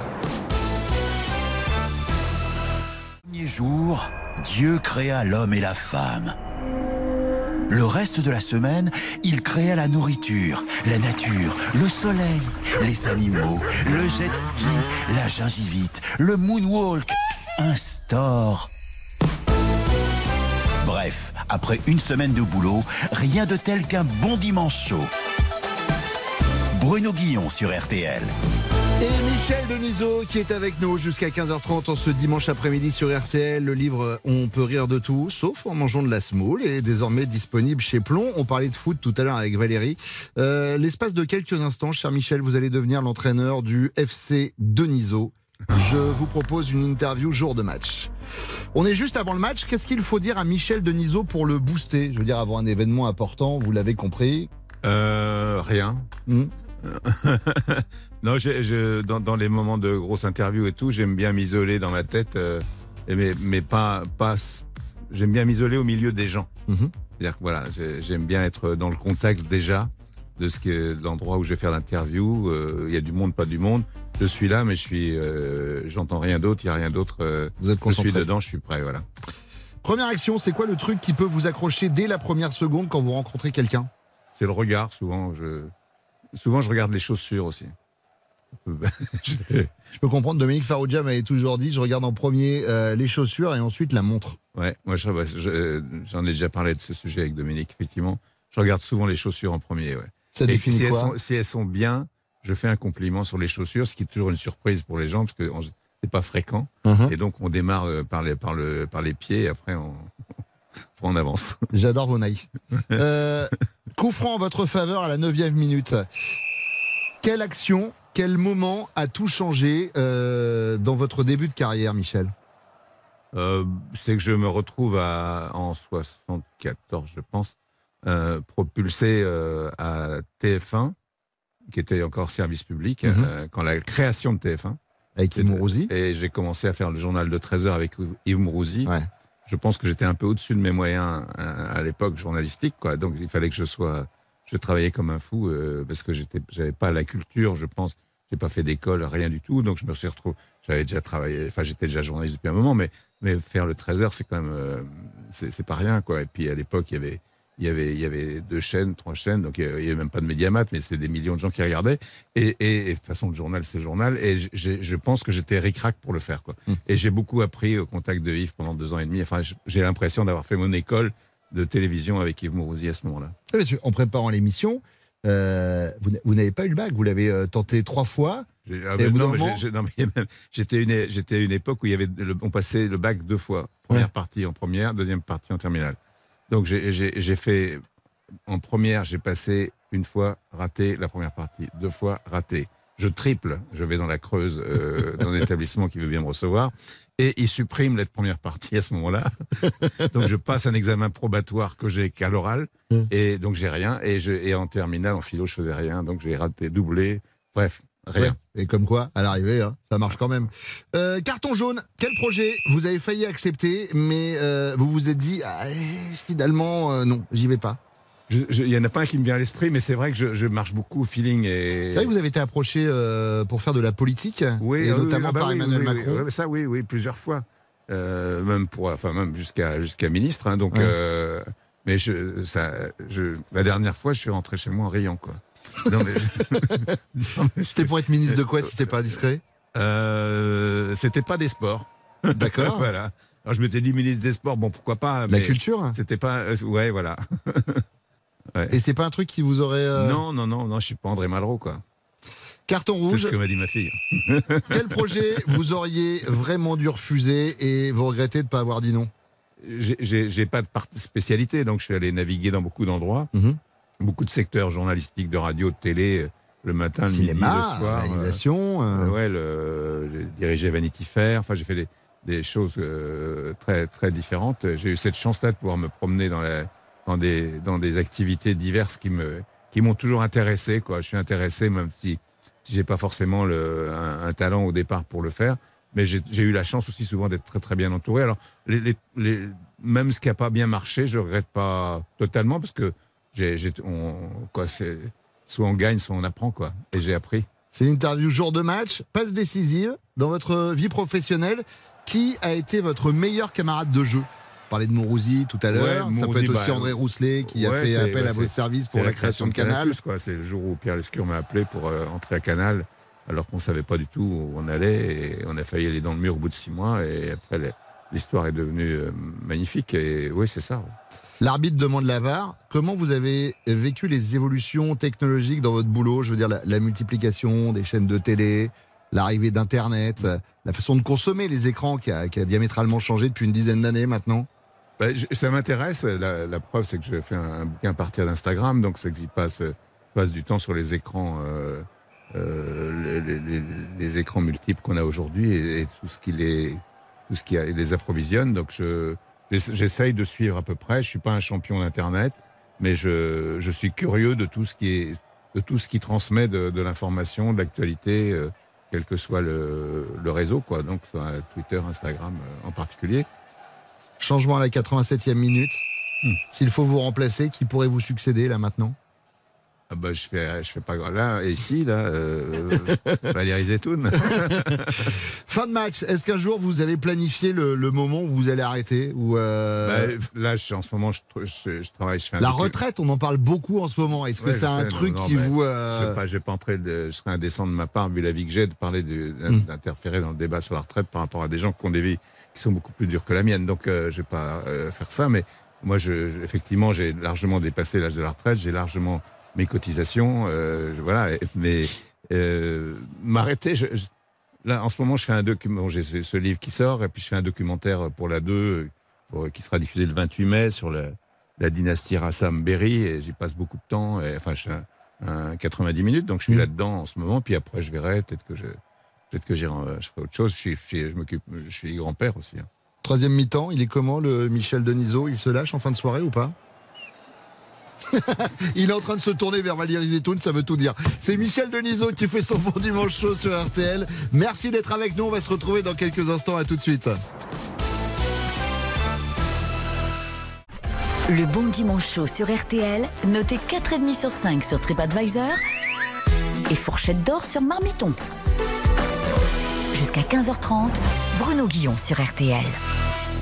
Premier jour, Dieu créa l'homme et la femme. Le reste de la semaine, il créa la nourriture, la nature, le soleil, les animaux, le jet ski, la gingivite, le moonwalk, un store. Bref, après une semaine de boulot, rien de tel qu'un bon dimanche chaud. Bruno Guillon sur RTL. Et Michel Denisot qui est avec nous jusqu'à 15h30 en ce dimanche après-midi sur RTL. Le livre On peut rire de tout, sauf en mangeant de la semoule, est désormais disponible chez Plomb. On parlait de foot tout à l'heure avec Valérie. Euh, L'espace de quelques instants, cher Michel, vous allez devenir l'entraîneur du FC Denisot. Je vous propose une interview jour de match. On est juste avant le match. Qu'est-ce qu'il faut dire à Michel Denisot pour le booster? Je veux dire, avant un événement important, vous l'avez compris. Euh, rien. Hmm. non, je, je- dans, dans les moments de grosses interviews et tout, j'aime bien m'isoler dans ma tête, euh, mais, mais pas, pas. J'aime bien m'isoler au milieu des gens. Mhm. C'est-à-dire que voilà, j'ai- j'aime bien être dans le contexte déjà de ce que l'endroit où je vais faire l'interview. Euh, Il y a du monde, pas du monde. Je suis là, mais je suis, euh, j'entends rien d'autre. Il y a rien d'autre. euh, Vous êtes je suis concentré. dedans, je suis prêt. Voilà. Première action, c'est quoi le truc qui peut vous accrocher dès la première seconde quand vous rencontrez quelqu'un? C'est le regard. Souvent, je, souvent, je regarde les chaussures aussi. Je- Je peux comprendre, Dominique Farrugia m'avait toujours dit, je regarde en premier euh, les chaussures et ensuite la montre. Ouais, moi je- je- j'en ai déjà parlé de ce sujet avec Dominique, effectivement. Je regarde souvent les chaussures en premier. Ouais. Ça Et définit si elles, quoi sont, si elles sont bien, je fais un compliment sur les chaussures, ce qui est toujours une surprise pour les gens, parce que c'est pas fréquent. Mhm. Et donc on démarre euh, par les, par le, par les pieds, et après on, on avance. J'adore vos naïfs. Euh, coup franc en votre faveur à la 9 minute. Quelle action, quel moment a tout changé euh, dans votre début de carrière, Michel? Euh, c'est que je me retrouve à, en 74, je pense, euh, propulsé à TF1, qui était encore service public, Mhm. quand la création de TF1. Avec Yves Mourouzi Et j'ai commencé à faire le journal de 13 heures avec Yves Mourouzi. Je pense que j'étais un peu au-dessus de mes moyens euh, à l'époque journalistique, quoi. Donc il fallait que je sois, je travaillais comme un fou euh, parce que j'étais, j'avais pas la culture, je pense. J'ai pas fait d'école, rien du tout. Donc je me suis retrouvé. J'avais déjà travaillé, enfin j'étais déjà journaliste depuis un moment, mais faire le 13 heures, c'est quand même, euh, c'est pas rien, quoi. Et puis à l'époque, il y avait il y avait, il y avait deux chaînes, trois chaînes, donc il n'y avait même pas de médiamat, mais c'était des millions de gens qui regardaient. Et, et, et de toute façon, le journal, c'est le journal. Et je pense que j'étais ric-rac pour le faire. Quoi. Et j'ai beaucoup appris au contact de Yves pendant deux ans et demi. Enfin, j'ai l'impression d'avoir fait mon école de télévision avec Yves Mourouzi à ce moment-là. Parce En préparant l'émission, euh, vous n'a- vous n'avez pas eu le bac, vous l'avez euh, tenté trois fois. Ah, non, moment- même- j'étais une, une époque où il y avait le- on passait le bac deux fois. Première partie en première, deuxième partie en terminale. Donc j'ai- fait en première, j'ai passé une fois raté la première partie, deux fois raté. Je triple, je vais dans la Creuse, euh, dans un établissement qui veut bien me recevoir, et ils suppriment la première partie à ce moment-là. donc je passe un examen probatoire que j'ai qu'à l'oral, et donc j'ai rien, et, je, et en terminale, en philo, je faisais rien, donc j'ai raté, doublé, bref, rien. Ouais. Et comme quoi, à l'arrivée, hein, ça marche quand même. Euh, carton jaune, quel projet vous avez failli accepter, mais euh, vous vous êtes dit, ah, eh, finalement, euh, non, j'y vais pas. Il y en a pas un qui me vient à l'esprit, mais c'est vrai que je, je marche beaucoup au feeling. Et... C'est vrai que vous avez été approché pour faire de la politique, oui, et oui, notamment ah bah par Emmanuel Macron. ça, oui, oui, plusieurs fois. Même pour, enfin, même jusqu'à jusqu'à ministre. hein, donc, Ouais. mais je, ça, je, la dernière fois, je suis rentré chez moi en riant, quoi. Non, mais- Non, mais- C'était pour être ministre de quoi, si c'était pas indiscret Euh, C'était pas des sports. D'accord. voilà. Alors je m'étais dit ministre des sports, bon pourquoi pas. La culture C'était pas. euh, ouais, voilà. Ouais. Et c'est pas un truc qui vous aurait. euh, Non, non, non, non, je suis pas André Malraux, quoi. Carton C'est rouge. ce que m'a dit ma fille. Quel projet vous auriez vraiment dû refuser et vous regrettez de ne pas avoir dit non? J'ai- pas de spécialité, donc je suis allé naviguer dans beaucoup d'endroits, Mhm. Beaucoup de secteurs journalistiques, de radio, de télé, euh, le matin, le Cinéma, midi, le soir. euh, réalisation. euh, Euh, ouais, le- j'ai dirigé Vanity Fair. Enfin, j'ai fait des, des choses euh, très très différentes. J'ai eu cette chance-là de pouvoir me promener dans, la, dans des dans des activités diverses qui me qui m'ont toujours intéressé. Quoi, je suis intéressé même si si j'ai pas forcément le, un, un talent au départ pour le faire. Mais j'ai j'ai eu la chance aussi souvent d'être très très bien entouré. Alors les, les, les- même ce qui a pas bien marché, je regrette pas totalement parce que j'ai j'ai- on quoi c'est soit on gagne, soit on apprend quoi. Et j'ai appris. C'est une interview jour de match, passe décisive dans votre vie professionnelle. Qui a été votre meilleur camarade de jeu? Parlait de Mourouzi tout à l'heure. Ouais, Ça peut être aussi bah, André Rousselet qui a fait appel ouais, à vos services pour la création de Canal. quoi. C'est le jour où Pierre Lescure m'a appelé pour euh, entrer à Canal, alors qu'on savait pas du tout où on allait. Et on a failli aller dans le mur au bout de six mois. Et après, l'histoire est devenue euh, magnifique. Et oui, c'est ça. L'arbitre demande la VAR. Comment vous avez vécu les évolutions technologiques dans votre boulot? Je veux dire, la, la multiplication des chaînes de télé, l'arrivée d'Internet, la façon de consommer les écrans qui a, qui a diamétralement changé depuis une dizaine d'années maintenant. Bah, je- ça m'intéresse. La, la preuve, c'est que je fais un, un bouquin à partir d'Instagram, donc c'est que j'y passe, passe du temps sur les écrans, euh, euh, les, les- les- les écrans multiples qu'on a aujourd'hui et, et tout ce qui les, tout ce qui a- les approvisionne. Donc je, j'essa- j'essaye de suivre à peu près. Je suis pas un champion d'internet, mais je, je suis curieux de tout ce qui est, de tout ce qui transmet de, de l'information, de l'actualité, euh, quel que soit le, le réseau, quoi. Donc soit Twitter, Instagram euh, en particulier. Changement à la 87e minute. Hmm. S'il faut vous remplacer, qui pourrait vous succéder là maintenant? Ah bah, je fais, je fais pas grand- là et ici là, euh, Valérie Zetoun. Fin de match. Est-ce qu'un jour vous avez planifié le, le moment où vous allez arrêter ou euh, Bah, là, je, suis- en ce moment, je, je, je travaille, je fais un La retraite, on en parle beaucoup en ce moment. Est-ce que c'est je un sais, truc non, qui vous... Je euh, vais pas, je vais pas entrer, de, je serais indécent de ma part vu la vie que j'ai de parler Hmm. d'interférer dans le débat sur la retraite par rapport à des gens qui ont des vies qui sont beaucoup plus dures que la mienne. Donc, euh, je vais pas euh, faire ça. Mais moi, je, je- effectivement, j'ai largement dépassé l'âge de la retraite. J'ai largement mes cotisations. euh, voilà. Mais euh, m'arrêter, je, je- là, en ce moment, je fais un document. J'ai ce, ce livre qui sort, et puis je fais un documentaire pour la 2 pour- qui sera diffusé le 28 mai sur la, la dynastie Rassam Berry. Et j'y passe beaucoup de temps. Et, enfin, je fais un, un 90 minutes, donc je suis là-dedans en ce moment. Puis après, je verrai. Peut-être que je, peut-être que j'irai, je ferai autre chose. Je suis, je suis- je m'occupe, je suis grand-père aussi. hein. Troisième mi-temps, il est comment le Michel Denisot? Il se lâche en fin de soirée ou pas? Il est en train de se tourner vers Valérie Zetoun, ça veut tout dire. C'est Michel Denisot qui fait son bon dimanche chaud sur RTL. Merci d'être avec nous, on va se retrouver dans quelques instants, à tout de suite. Le bon dimanche chaud sur RTL, noté 4,5 sur 5 sur TripAdvisor et fourchette d'or sur Marmiton. Jusqu'à 15h30, Bruno Guillon sur RTL.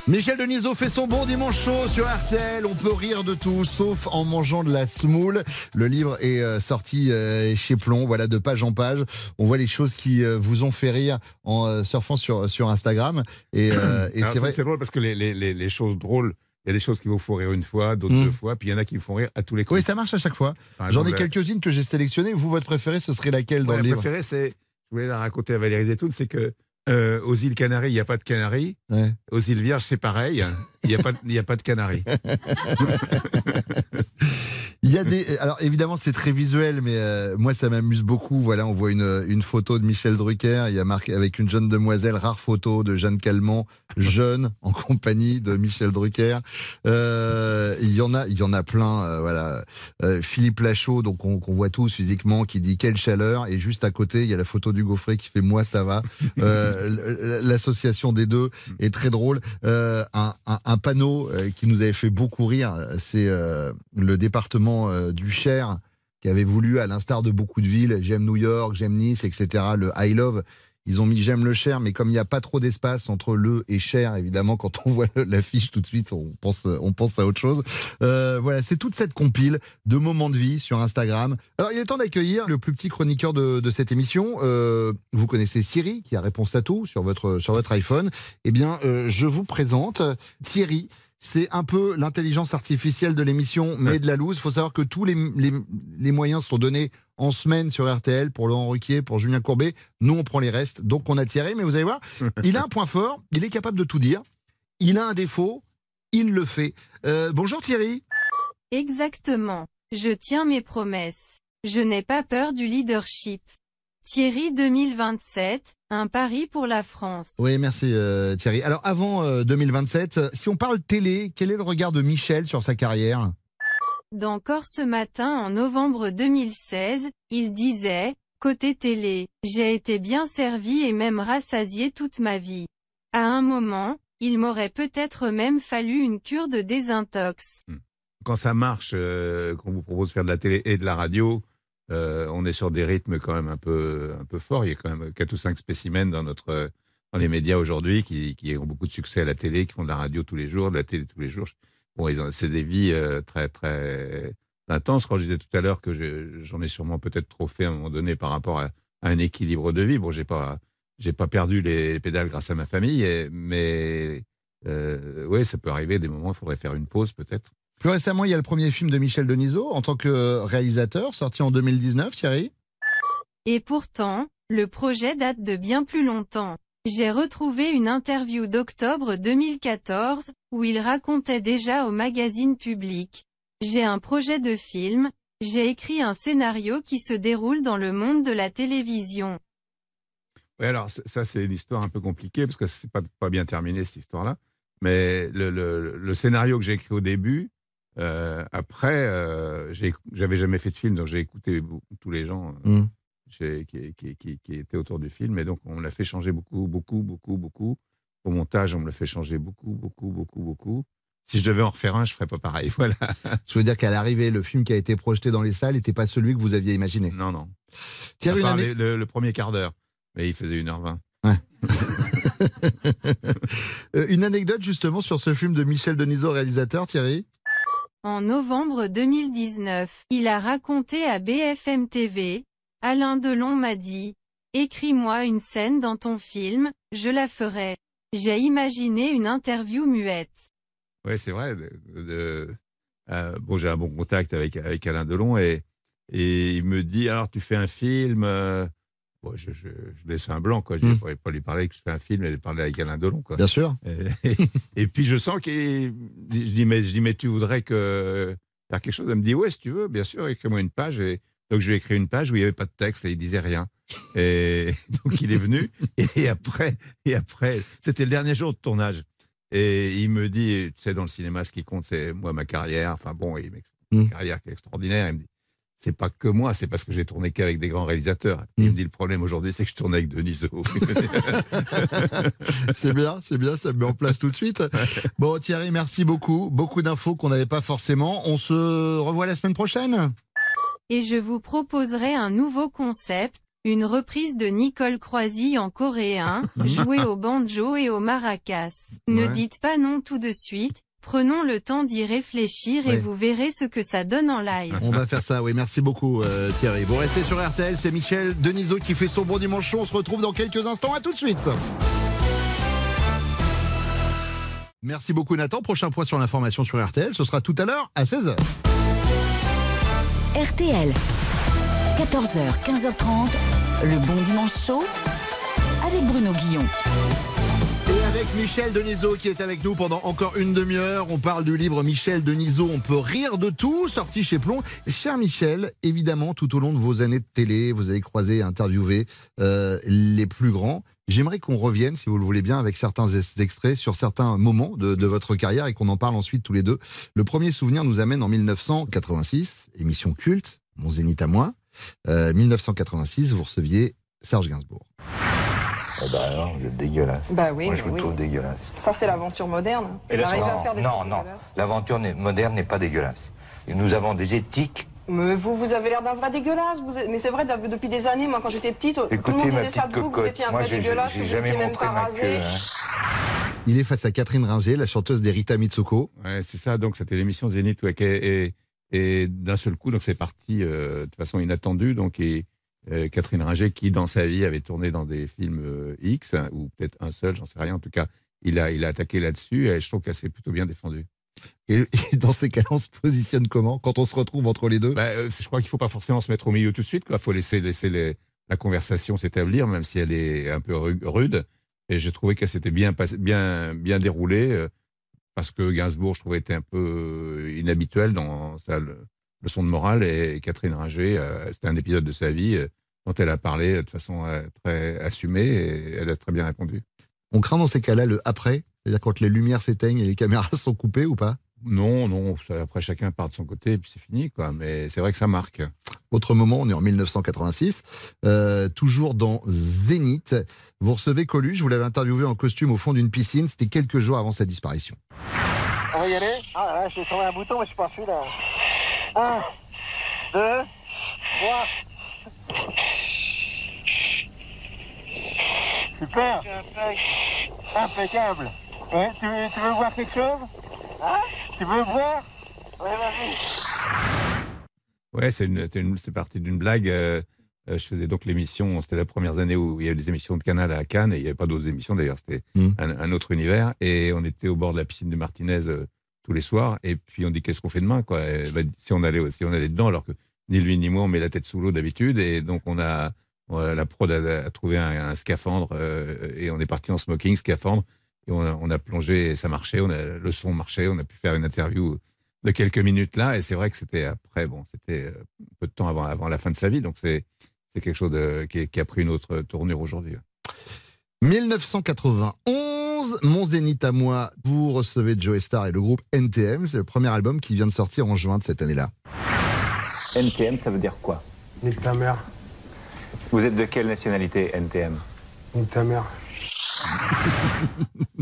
Michel Denisot fait son bon dimanche chaud sur RTL. On peut rire de tout, sauf en mangeant de la semoule. Le livre est euh, sorti euh, chez Plomb, voilà, de page en page. On voit les choses qui euh, vous ont fait rire en surfant sur, sur Instagram. Et, euh, c'est vrai. C'est drôle parce que les, les, les, les choses drôles, il y a des choses qui vous font rire une fois, d'autres Mm. deux fois, puis il y en a qui vous font rire à tous les coups. Oui, ça marche à chaque fois. J'en ai quelques-unes que j'ai sélectionnées. Vous, votre préféré, ce serait laquelle dans Ouais, le livre? préférée, c'est, je voulais la raconter à Valérie Zetoun, c'est que euh, aux îles Canaries, il n'y a pas de canaries. Ouais. Aux îles Vierges, c'est pareil. Il n'y a pas, de- il y a pas de canaries. Il y a des. Alors évidemment, c'est très visuel, mais euh, moi, ça m'amuse beaucoup. Voilà, on voit une, une photo de Michel Drucker. Il y a marqué avec une jeune demoiselle, rare photo de Jeanne Calment, jeune, en compagnie de Michel Drucker. Euh, il y en a, il y en a plein. euh, voilà, Euh, Philippe Lachaud, donc on- qu'on voit tous physiquement, qui dit quelle chaleur. Et juste à côté, il y a la photo du Gaufret qui fait moi ça va. Euh, L'association des deux est très drôle. Euh, un, un- un panneau euh, qui nous avait fait beaucoup rire, c'est euh, le département euh, du Cher qui avait voulu, à l'instar de beaucoup de villes, j'aime New York, j'aime Nice, etc., le I Love. Ils ont mis j'aime le Cher, mais comme il n'y a pas trop d'espace entre le et Cher, évidemment, quand on voit l'affiche tout de suite, on pense, on pense à autre chose. Euh, voilà, c'est toute cette compile de moments de vie sur Instagram. Alors, il est temps d'accueillir le plus petit chroniqueur de, cette émission. Euh, vous connaissez Siri, qui a réponse à tout sur votre, sur votre iPhone. Eh bien, je vous présente Thierry. C'est un peu l'intelligence artificielle de l'émission, mais de la loose. Il faut savoir que tous les, les, les moyens sont donnés en semaine sur RTL pour Laurent Ruquier, pour Julien Courbet. Nous, on prend les restes. Donc, on a tiré. Mais vous allez voir, il a un point fort. Il est capable de tout dire. Il a un défaut. Il le fait. Euh, bonjour Thierry. Exactement. Je tiens mes promesses. Je n'ai pas peur du leadership. Thierry 2027, un pari pour la France. Oui, merci euh, Thierry. Alors, avant euh, 2027, euh, si on parle télé, quel est le regard de Michel sur sa carrière? Dans Corse Matin en novembre 2016, il disait, côté télé, j'ai été bien servi et même rassasié toute ma vie. À un moment, il m'aurait peut-être même fallu une cure de désintox. Quand ça marche, euh, qu'on vous propose de faire de la télé et de la radio, euh, on est sur des rythmes quand même un peu, un peu forts. Il y a quand même quatre ou cinq spécimens dans, notre, dans les médias aujourd'hui qui, qui ont beaucoup de succès à la télé, qui font de la radio tous les jours, de la télé tous les jours. Bon, c'est des vies euh, très, très intenses. Quand je disais tout à l'heure que je- j'en ai sûrement peut-être trop fait à un moment donné par rapport à, un équilibre de vie. Bon, j'ai pas, j'ai pas perdu les pédales grâce à ma famille, mais euh, oui, ça peut arriver des moments, il faudrait faire une pause peut-être. Plus récemment, il y a le premier film de Michel Denisot en tant que réalisateur, sorti en 2019, Thierry. Et pourtant, le projet date de bien plus longtemps. J'ai retrouvé une interview d'octobre 2014, où il racontait déjà au magazine public. J'ai un projet de film, j'ai écrit un scénario qui se déroule dans le monde de la télévision. Oui, alors ça, c'est une histoire un peu compliquée parce que c'est pas, pas bien terminé cette histoire-là. Mais le, le- le scénario que j'ai écrit au début, euh, après, euh, j'avais jamais fait de film, donc j'ai écouté tous les gens euh, Mm. qui, qui- qui- qui étaient autour du film, et donc on l'a fait changer beaucoup, beaucoup, beaucoup, beaucoup. Au montage, on me l'a fait changer beaucoup, beaucoup, beaucoup, beaucoup. Si je devais en refaire un, je ferais pas pareil. Voilà. Je veux dire qu'à l'arrivée, le film qui a été projeté dans les salles n'était pas celui que vous aviez imaginé? Non, non. Part une année- les- le, le premier quart d'heure, mais il faisait 1h20. Euh, une anecdote justement sur ce film de Michel Denisot, réalisateur, Thierry? En novembre 2019, il a raconté à BFM TV, Alain Delon m'a dit, écris-moi une scène dans ton film, je la ferai. J'ai imaginé une interview muette. Oui, c'est vrai. euh, bon, j'ai un bon contact avec, Alain Delon et, et il me dit alors, tu fais un film euh, bon, je, je, je laisse un blanc, quoi. Je ne pourrais pas lui parler que je fais un film et lui parler avec Alain Delon, quoi. Bien sûr. Et, et puis, je sens qu'il. Je dis, mais, je dis, mais tu voudrais que faire quelque chose? Elle me dit, ouais, si tu veux, bien sûr, écris-moi une page. Et donc, je lui ai écrit une page où il n'y avait pas de texte et il disait rien. Et donc, il est venu. Et après, et après c'était le dernier jour de tournage. Et il me dit, tu sais, dans le cinéma, ce qui compte, c'est moi, ma carrière. Enfin bon, il m'explique Mm. une carrière qui est extraordinaire. Il me dit, c'est pas que moi, c'est parce que j'ai tourné qu'avec des grands réalisateurs. Il me dit, le problème aujourd'hui, c'est que je tourne avec Denisot. c'est bien, c'est bien, ça me met en place tout de suite. Bon, Thierry, merci beaucoup. Beaucoup d'infos qu'on n'avait pas forcément. On se revoit la semaine prochaine. Et je vous proposerai un nouveau concept, une reprise de Nicole Croisy en coréen, jouée au banjo et au maracas. Ne Ouais. dites pas non tout de suite, prenons le temps d'y réfléchir et vous verrez ce que ça donne en live. On va faire ça, oui. Merci beaucoup, euh, Thierry. Vous restez sur RTL, c'est Michel Denisot qui fait son bon dimanche chaud. On se retrouve dans quelques instants. À tout de suite. Merci beaucoup, Nathan. Prochain point sur l'information sur RTL, ce sera tout à l'heure à 16h. RTL. 14h, 15h30. Le bon dimanche chaud avec Bruno Guillon. Avec Michel Denisot qui est avec nous pendant encore une demi-heure. On parle du livre Michel Denisot, On peut rire de tout, sorti chez Plomb. Cher Michel, évidemment, tout au long de vos années de télé, vous avez croisé et interviewé euh, les plus grands. J'aimerais qu'on revienne, si vous le voulez bien, avec certains ex- extraits sur certains moments de, de votre carrière et qu'on en parle ensuite tous les deux. Le premier souvenir nous amène en 1986, émission culte, Mon Zénith à moi. Euh, 1986, vous receviez Serge Gainsbourg. Eh ben alors, vous êtes dégueulasse. Bah oui, Moi, je vous oui. trouve dégueulasse. Ça, c'est l'aventure moderne. Et la arrive à non, faire des non, non. L'aventure moderne n'est pas dégueulasse. Et nous avons des éthiques. Mais vous, vous avez l'air d'un vrai dégueulasse. Vous êtes- Mais c'est vrai, depuis des années, moi, quand j'étais petite, tout le Écoutez, monde ma disait ça de vous, que vous étiez un moi, vrai j'ai dégueulasse, j'ai jamais étiez même montré pas ma rasé. queue. hein. Il est face à Catherine Ringer, la chanteuse des Rita Mitsuko. Ouais, c'est ça. Donc, c'était l'émission Zénith, ouais, et, et d'un seul coup, donc c'est parti euh, de façon inattendue. Donc, et euh, Catherine Ringer, qui dans sa vie avait tourné dans des films euh, X, hein, ou peut-être un seul, j'en sais rien. En tout cas, il a, il a attaqué là-dessus et je trouve qu'elle s'est plutôt bien défendue. Et, et dans ces cas-là, on se positionne comment quand on se retrouve entre les deux? Bah, euh, je crois qu'il faut pas forcément se mettre au milieu tout de suite. Il faut laisser, laisser les- la conversation s'établir, même si elle est un peu ru- rude. Et j'ai trouvé qu'elle s'était bien, bien, bien déroulée, parce que Gainsbourg, je trouvais, était un peu inhabituel dans sa leçon de morale. Et Catherine Ringer, euh, c'était un épisode de sa vie euh, dont elle a parlé euh, de façon très assumée et elle a très bien répondu. On craint dans ces cas-là le après, c'est-à-dire quand les lumières s'éteignent et les caméras sont coupées ou pas? Non, non, après chacun part de son côté et puis c'est fini, quoi. Mais c'est vrai que ça marque. Autre moment, on est en 1986, toujours dans Zénith. Vous recevez Coluche, vous l'avez interviewé en costume au fond d'une piscine, c'était quelques jours avant sa disparition. On va y aller? Ah, là, j'ai trouvé un bouton, mais je suis pas là. 1, 2, 3. Super. Impeccable. Tu, veux, voir quelque chose Hein Tu veux voir Ouais, vas-y. Ouais, c'est parti d'une blague. Euh, euh, je faisais donc l'émission, c'était la première année où il y avait des émissions de Canal à Cannes, et il n'y avait pas d'autres émissions d'ailleurs, c'était hmm. un, autre univers. Et on était au bord de la piscine de Martinez. Euh, tous les soirs, et puis on dit qu'est-ce qu'on fait demain, quoi? Bah, si, on allait, si on allait dedans, alors que ni lui ni moi on met la tête sous l'eau d'habitude, et donc on a, la prod a, a trouvé un, scaphandre, euh, et on est parti en smoking, scaphandre, et on a, on a plongé, et ça marchait, on a, le son marchait, on a pu faire une interview de quelques minutes là, et c'est vrai que c'était après, bon, c'était euh, peu de temps avant, avant la fin de sa vie, donc c'est c'est quelque chose qui a pris une autre tournure aujourd'hui. 1991, Mon Zénith à moi, vous recevez Joe Star et le groupe NTM, c'est le premier album qui vient de sortir en juin de cette année-là. NTM, ça veut dire quoi? Nique ta mère, Vous êtes de quelle nationalité, NTM nique ta mère.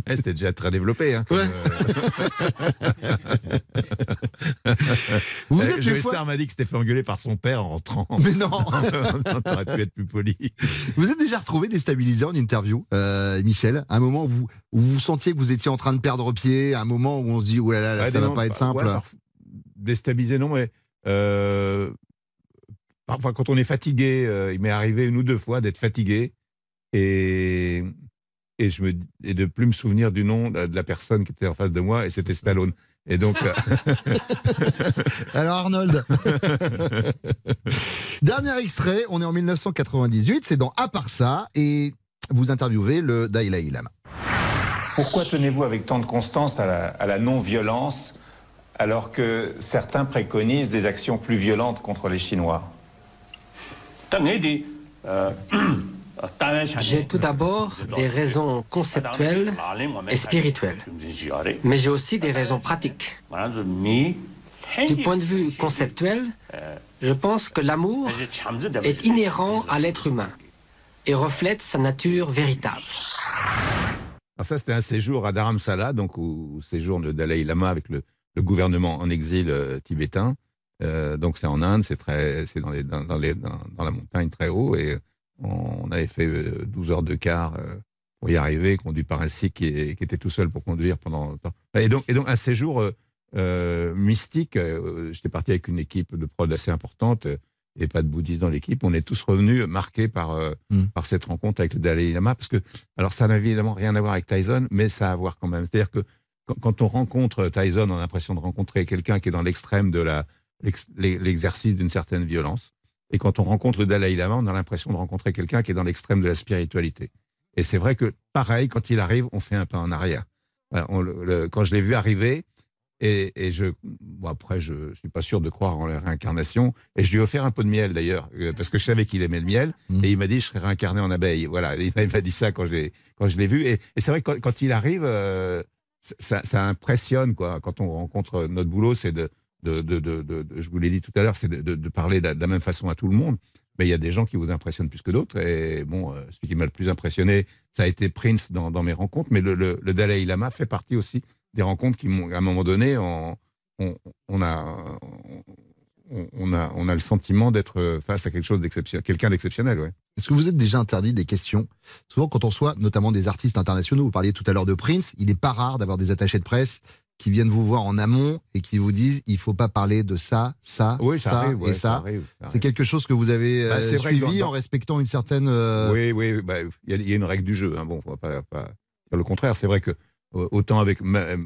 Eh, C'était déjà très développé. Hein, comme, euh, Vous Eh, êtes des Joey fois- Star m'a dit que c'était fait engueuler par son père en rentrant. Mais non T'aurais pu être plus poli. Vous êtes déjà retrouvé déstabilisé en interview, euh, Michel? Un moment où vous, où vous sentiez que vous étiez en train de perdre pied, un moment où on se dit, oh là là, là, Ouais, ça des va pas être simple. ouais, déstabilisé, non, mais euh, parfois quand on est fatigué, euh, il m'est arrivé une ou deux fois d'être fatigué et et je me et de plus me souvenir du nom de la personne qui était en face de moi et c'était Stallone. Et donc euh, Alors Arnold Dernier extrait, on est en 1998, c'est dans À part ça, et vous interviewez le Dalai Lama. Pourquoi tenez-vous avec tant de constance à la, à la non-violence alors que certains préconisent des actions plus violentes contre les Chinois? J'ai tout d'abord des raisons conceptuelles et spirituelles, mais j'ai aussi des raisons pratiques. Du point de vue conceptuel, je pense que l'amour est inhérent à l'être humain et reflète sa nature véritable. Alors ça, c'était un séjour à Dharamsala, donc au, séjour de Dalai Lama avec le, gouvernement en exil euh, tibétain. Euh, donc c'est en Inde, c'est dans, les, dans, les, dans, la montagne très haut, et on, avait fait euh, 12 heures de car euh, pour y arriver, conduit par un sikh qui, était tout seul pour conduire pendant longtemps. Et donc, et donc un séjour euh, euh, mystique. euh, J'étais parti avec une équipe de prod assez importante euh, et pas de bouddhistes dans l'équipe. On est tous revenus marqués par euh, par cette rencontre avec le Dalai Lama, parce que alors ça n'a évidemment rien à voir avec Tyson, mais ça a à voir quand même. C'est-à-dire que quand, quand on rencontre Tyson, on a l'impression de rencontrer quelqu'un qui est dans l'extrême de la l'exercice d'une certaine violence. Et quand on rencontre le Dalai Lama, on a l'impression de rencontrer quelqu'un qui est dans l'extrême de la spiritualité. Et c'est vrai que, pareil, quand il arrive, on fait un pas en arrière. Voilà, on le- le- quand je l'ai vu arriver, et, et je, bon après, je, je suis pas sûr de croire en la réincarnation, et je lui ai offert un peu de miel d'ailleurs, euh, parce que je savais qu'il aimait le miel, et il m'a dit je serais réincarné en abeille. Voilà, il m'a dit ça quand quand je l'ai vu, et, et c'est vrai que quand, quand il arrive, euh, ça, ça impressionne quoi. Quand on rencontre notre boulot, c'est de, je vous l'ai dit tout à l'heure, c'est de, parler de la, même façon à tout le monde. Mais il y a des gens qui vous impressionnent plus que d'autres. Et bon, euh, celui qui m'a le plus impressionné, ça a été Prince dans, mes rencontres. Mais le, Dalai Lama fait partie aussi des rencontres qui à un moment donné, on, a, le sentiment d'être face à quelque chose d'exceptionnel, quelqu'un d'exceptionnel. Est-ce que vous êtes déjà interdit des questions? Souvent, quand on reçoit notamment des artistes internationaux, vous parliez tout à l'heure de Prince, il n'est pas rare d'avoir des attachés de presse qui viennent vous voir en amont et qui vous disent il faut pas parler de ça, ça, Oui, ça ça arrive, ouais, et ça ça. arrive, ça C'est quelque chose que vous avez Bah, euh, suivi dans- en respectant une certaine. euh, Oui, oui, bah, il y, a- il y a une règle du jeu. Hein. Bon, on va pas, pas- dire le contraire. C'est vrai que euh, autant avec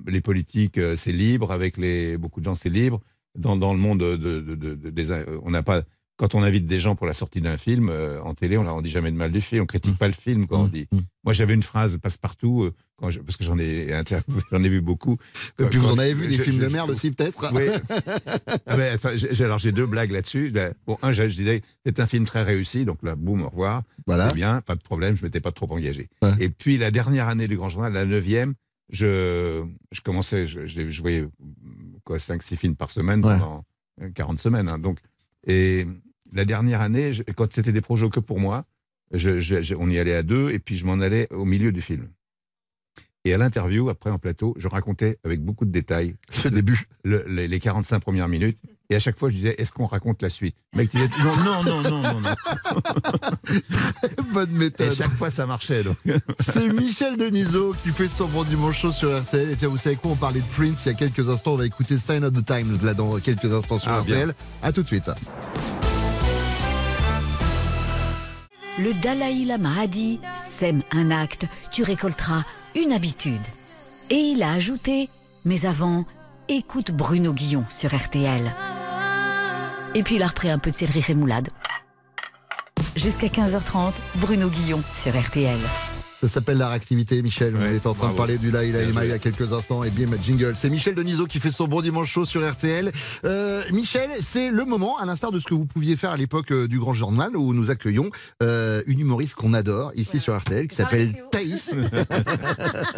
les politiques, c'est libre, avec les, beaucoup de gens, c'est libre. Dans, dans le monde de, de- de- de- des, on n'a pas, quand on invite des gens pour la sortie d'un film, euh, en télé, on leur dit jamais de mal du film, on critique pas le film quand on dit. Moi, j'avais une phrase passe-partout, euh, quand je- parce que j'en ai, j'en ai vu beaucoup. Et puis vous en avez vu des films je- de merde aussi, peut-être Oui. Ah ben, enfin, alors j'ai deux blagues là-dessus. Ben, Bon, un, je, disais, c'est un film très réussi, donc là, boum, au revoir. Voilà. C'est bien, pas de problème, je m'étais pas trop engagé. Et puis la dernière année du Grand Journal, la neuvième, je, je commençais, je, voyais quoi, 5-6 films par semaine pendant euh, 40 semaines. hein. donc, et la dernière année, je- quand c'était des projets que pour moi, je, je- je- on y allait à deux, et puis je m'en allais au milieu du film. Et à l'interview, après en plateau, je racontais avec beaucoup de détails le début, les, les 45 premières minutes. Et à chaque fois, je disais, est-ce qu'on raconte la suite? Le mec disait, non, non, non, non, non. non. Bonne méthode. Et chaque fois, ça marchait. Donc. C'est Michel Denisot qui fait son bon dimanche chaud sur RTL. Et tiens, vous savez quoi On parlait de Prince il y a quelques instants. On va écouter Sign of the Times là dans quelques instants sur Ah, bien. RTL. À tout de suite. Le Dalai Lama a dit Sème un acte, tu récolteras une habitude. Et il a ajouté Mais avant, écoute Bruno Guillon sur RTL. Et puis il a repris un peu de céleri rémoulade. Jusqu'à 15h30, Bruno Guillon sur RTL. Ça s'appelle la réactivité, Michel. On est en train de parler du Lama joué. il y a quelques instants. Et bien, jingle. C'est Michel Denisot qui fait son bon dimanche chaud sur RTL. Euh, Michel, c'est le moment, à l'instar de ce que vous pouviez faire à l'époque euh, du Grand Journal, où nous accueillons euh, une humoriste qu'on adore ici sur RTL, qui s'appelle Thaïs.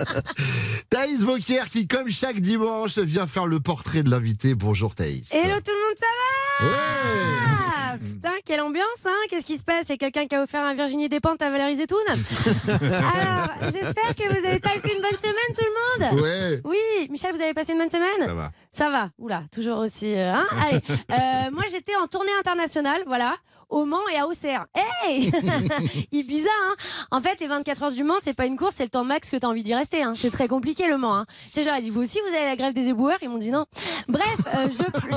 Thaïs Vauquier, qui, comme chaque dimanche, vient faire le portrait de l'invité. Bonjour Thaïs. Hello tout le monde, ça va? Ouais. Ah, Putain, quelle ambiance, hein Qu'est-ce qui se passe? Il y a quelqu'un qui a offert un Virginie Despentes à Valérie Zetoun? Alors, j'espère que vous avez passé une bonne semaine, tout le monde Ouais. Oui, Michel, vous avez passé une bonne semaine Ça va. Ça va, oula, toujours aussi... euh, hein Allez, euh, moi j'étais en tournée internationale, voilà, au Mans et à Auxerre. Hey Ibiza, hein En fait, les 24 heures du Mans, c'est pas une course, c'est le temps max que t'as envie d'y rester. Hein. C'est très compliqué le Mans. Hein. Tu sais, j'aurais dit, vous aussi, vous avez la grève des éboueurs? Ils m'ont dit non. Bref, euh, je,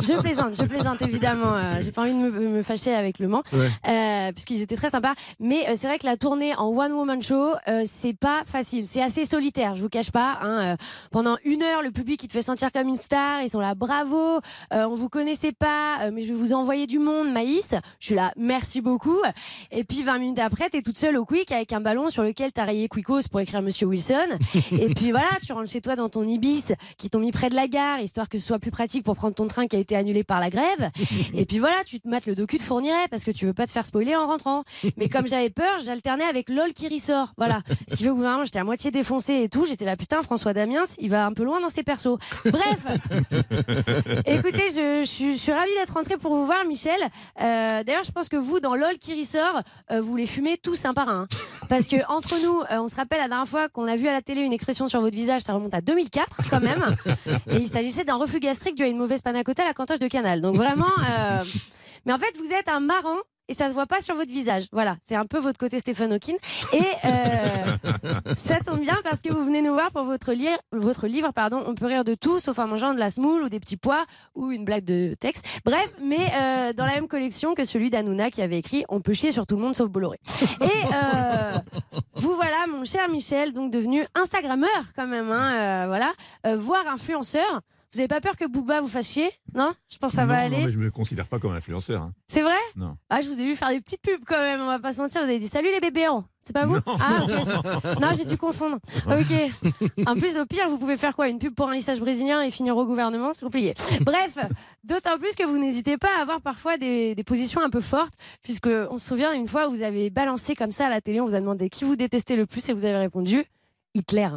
je, je plaisante, je plaisante évidemment. Euh, J'ai pas envie de me, me fâcher avec le Mans, Ouais. euh, puisqu'ils étaient très sympas. Mais euh, c'est vrai que la tournée en one woman show, euh, c'est pas facile. C'est assez solitaire, je vous cache pas. Hein. Euh, pendant une heure, le public il te fait sentir comme une star. Ils sont là, bravo. Euh, on vous connaissait pas, euh, mais je vais vous envoyer du monde, Maïs. Je suis là, merci beaucoup. Et puis 20 minutes après, t'es toute seule au Quick avec un ballon sur lequel t'as rayé Quickos pour écrire Monsieur Wilson. Et puis voilà, tu rentres chez toi dans ton Ibis qui t'ont mis près de la gare, histoire que ce soit plus pratique pour prendre ton train qui a été annulé par la grève. Et puis voilà, tu te mates le docu de Fourniret parce que tu veux pas te faire spoiler en rentrant. Mais comme j'avais peur, j'alternais avec LOL qui ressort. Voilà. Ce qui fait que vraiment, j'étais à moitié défoncé et tout. J'étais là, putain, François Damiens, il va un peu loin dans ses persos. Bref. Écoutez, je, je suis, je suis ravie d'être rentrée pour vous voir, Michel. Euh, D'ailleurs, je pense que vous, dans LOL qui ressort, euh, vous les fumez tous un par un. Parce que entre nous, euh, on se rappelle la dernière fois qu'on a vu à la télé une expression sur votre visage, ça remonte à 2004 quand même. Et il s'agissait d'un reflux gastrique dû à une mauvaise panna cotta à la cantoche de canal. Donc vraiment. euh, Mais en fait, vous êtes un marrant. Et ça se voit pas sur votre visage. Voilà, c'est un peu votre côté Stephen Hawking. Et euh, ça tombe bien parce que vous venez nous voir pour votre, li- votre livre. Pardon, on peut rire de tout, sauf en mangeant de la semoule ou des petits pois ou une blague de texte. Bref, mais euh, dans la même collection que celui d'Anouna qui avait écrit On peut chier sur tout le monde sauf Bolloré. Et euh, vous voilà, mon cher Michel, donc devenu Instagrammeur quand même, hein, voilà, voire influenceur. Vous avez pas peur que Booba vous fasse chier? Non? Je pense que ça non, va non, aller. mais je me considère pas comme influenceur. hein. C'est vrai? Non. Ah, je vous ai vu faire des petites pubs quand même, on va pas se mentir. Vous avez dit salut les bébés. hein. C'est pas vous? Non, Ah, non. Non, j'ai dû confondre. Ok. En plus, au pire, vous pouvez faire quoi? Une pub pour un lissage brésilien et finir au gouvernement, s'il vous plaît. Bref, d'autant plus que vous n'hésitez pas à avoir parfois des, des positions un peu fortes, puisque on se souvient une fois où vous avez balancé comme ça à la télé, on vous a demandé qui vous détestez le plus et vous avez répondu Hitler.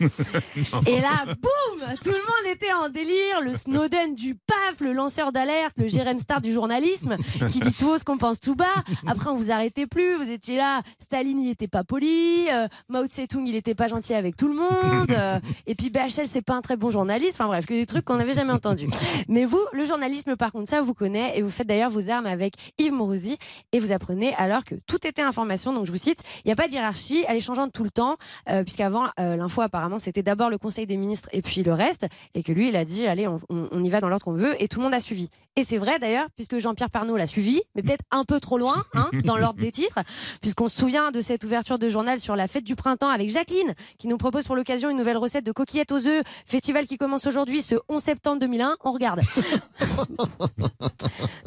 Et là, boum Tout le monde était en délire. Le Snowden du PAF, le lanceur d'alerte, le Jérém Star du journalisme, qui dit tout haut ce qu'on pense tout bas. Après, on vous arrêtait plus. Vous étiez là. Staline, il était pas poli. Euh, Mao Tse-tung, il était pas gentil avec tout le monde. Euh, et puis BHL, c'est pas un très bon journaliste. Enfin bref, que des trucs qu'on n'avait jamais entendus. Mais vous, le journalisme, par contre, ça vous connaît. Et vous faites d'ailleurs vos armes avec Yves Morosi. Et vous apprenez alors que tout était information. Donc je vous cite, il n'y a pas de hiérarchie. Elle est changeante tout le temps. Euh, puisqu'avant, l'info, apparemment, c'était d'abord le Conseil des ministres et puis le reste. Et que lui, il a dit, allez, on, y va dans l'ordre qu'on veut. Et tout le monde a suivi. Et c'est vrai d'ailleurs, puisque Jean-Pierre Pernaud l'a suivi, mais peut-être un peu trop loin hein, dans l'ordre des titres, puisqu'on se souvient de cette ouverture de journal sur la fête du printemps avec Jacqueline, qui nous propose pour l'occasion une nouvelle recette de coquillettes aux œufs, festival qui commence aujourd'hui ce 11 septembre 2001. On regarde.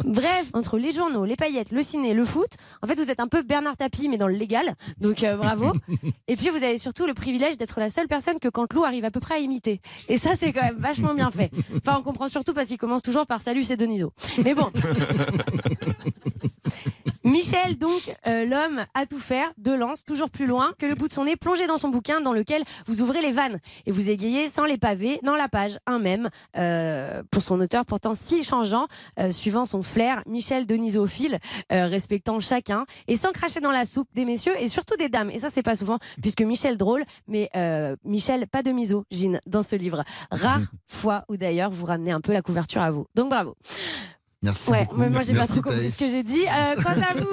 Bref, entre les journaux, les paillettes, le ciné, le foot, en fait, vous êtes un peu Bernard Tapie, mais dans le légal. Donc euh, bravo. Et puis, vous avez surtout le privilège d'être la seule personne que Canteloup arrive à peu près à imiter. Et ça, c'est quand même vachement bien fait. Enfin, on comprend surtout parce qu'il commence toujours par Salut, c'est Mais bon. Michel, donc, euh, l'homme à tout faire, de lance, toujours plus loin que le bout de son nez, plongé dans son bouquin dans lequel vous ouvrez les vannes et vous égayez sans les pavés dans la page un même. euh, pour son auteur, pourtant si changeant, euh, suivant son flair, Michel Denisophile, euh, respectant chacun et sans cracher dans la soupe des messieurs et surtout des dames. Et ça, c'est pas souvent, puisque Michel drôle, mais euh, Michel pas de misogyne dans ce livre. Rare fois où d'ailleurs vous ramenez un peu la couverture à vous. Donc bravo. Merci Ouais, beaucoup. mais moi j'ai pas trop compris ce que j'ai dit. Euh, quant à vous,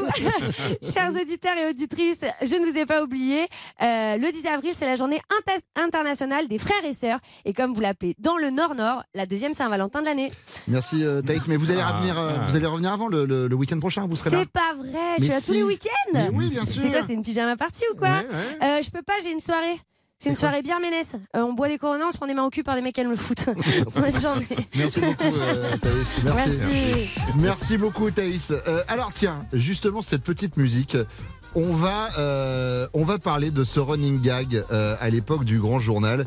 chers auditeurs et auditrices, je ne vous ai pas oublié. Euh, le 10 avril, c'est la journée inter- internationale des frères et sœurs. Et comme vous l'appelez dans le Nord-Nord, la deuxième Saint-Valentin de l'année. Merci euh, Thaïs, mais vous allez Ah, revenir, euh, ah. vous allez revenir avant le, le- le week-end prochain, vous serez là. C'est pas vrai, je suis là si. tous les week-ends. Oui, bien sûr. C'est quoi, c'est une pyjama party ou quoi Ouais, ouais. Euh, Je peux pas, j'ai une soirée. C'est une soirée bien ménesse. Euh, on boit des coronas, on se prend des mains au cul par des mecs qui aiment le foot. Bonne journée. Merci beaucoup euh, Thaïs. Merci. Merci. Merci beaucoup Thaïs. Euh, alors tiens, justement cette petite musique. On va, euh, on va parler de ce running gag à l'époque du Grand Journal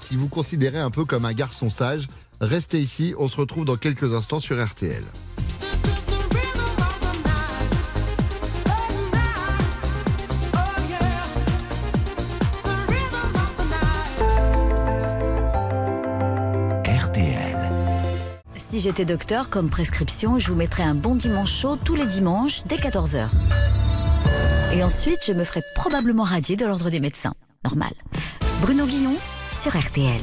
qui vous considérait un peu comme un garçon sage. Restez ici, on se retrouve dans quelques instants sur. RTL. Si j'étais docteur, comme prescription, je vous mettrais un bon dimanche chaud tous les dimanches dès 14h. Et ensuite, je me ferais probablement radier de l'ordre des médecins. Normal. Bruno Guillon sur RTL.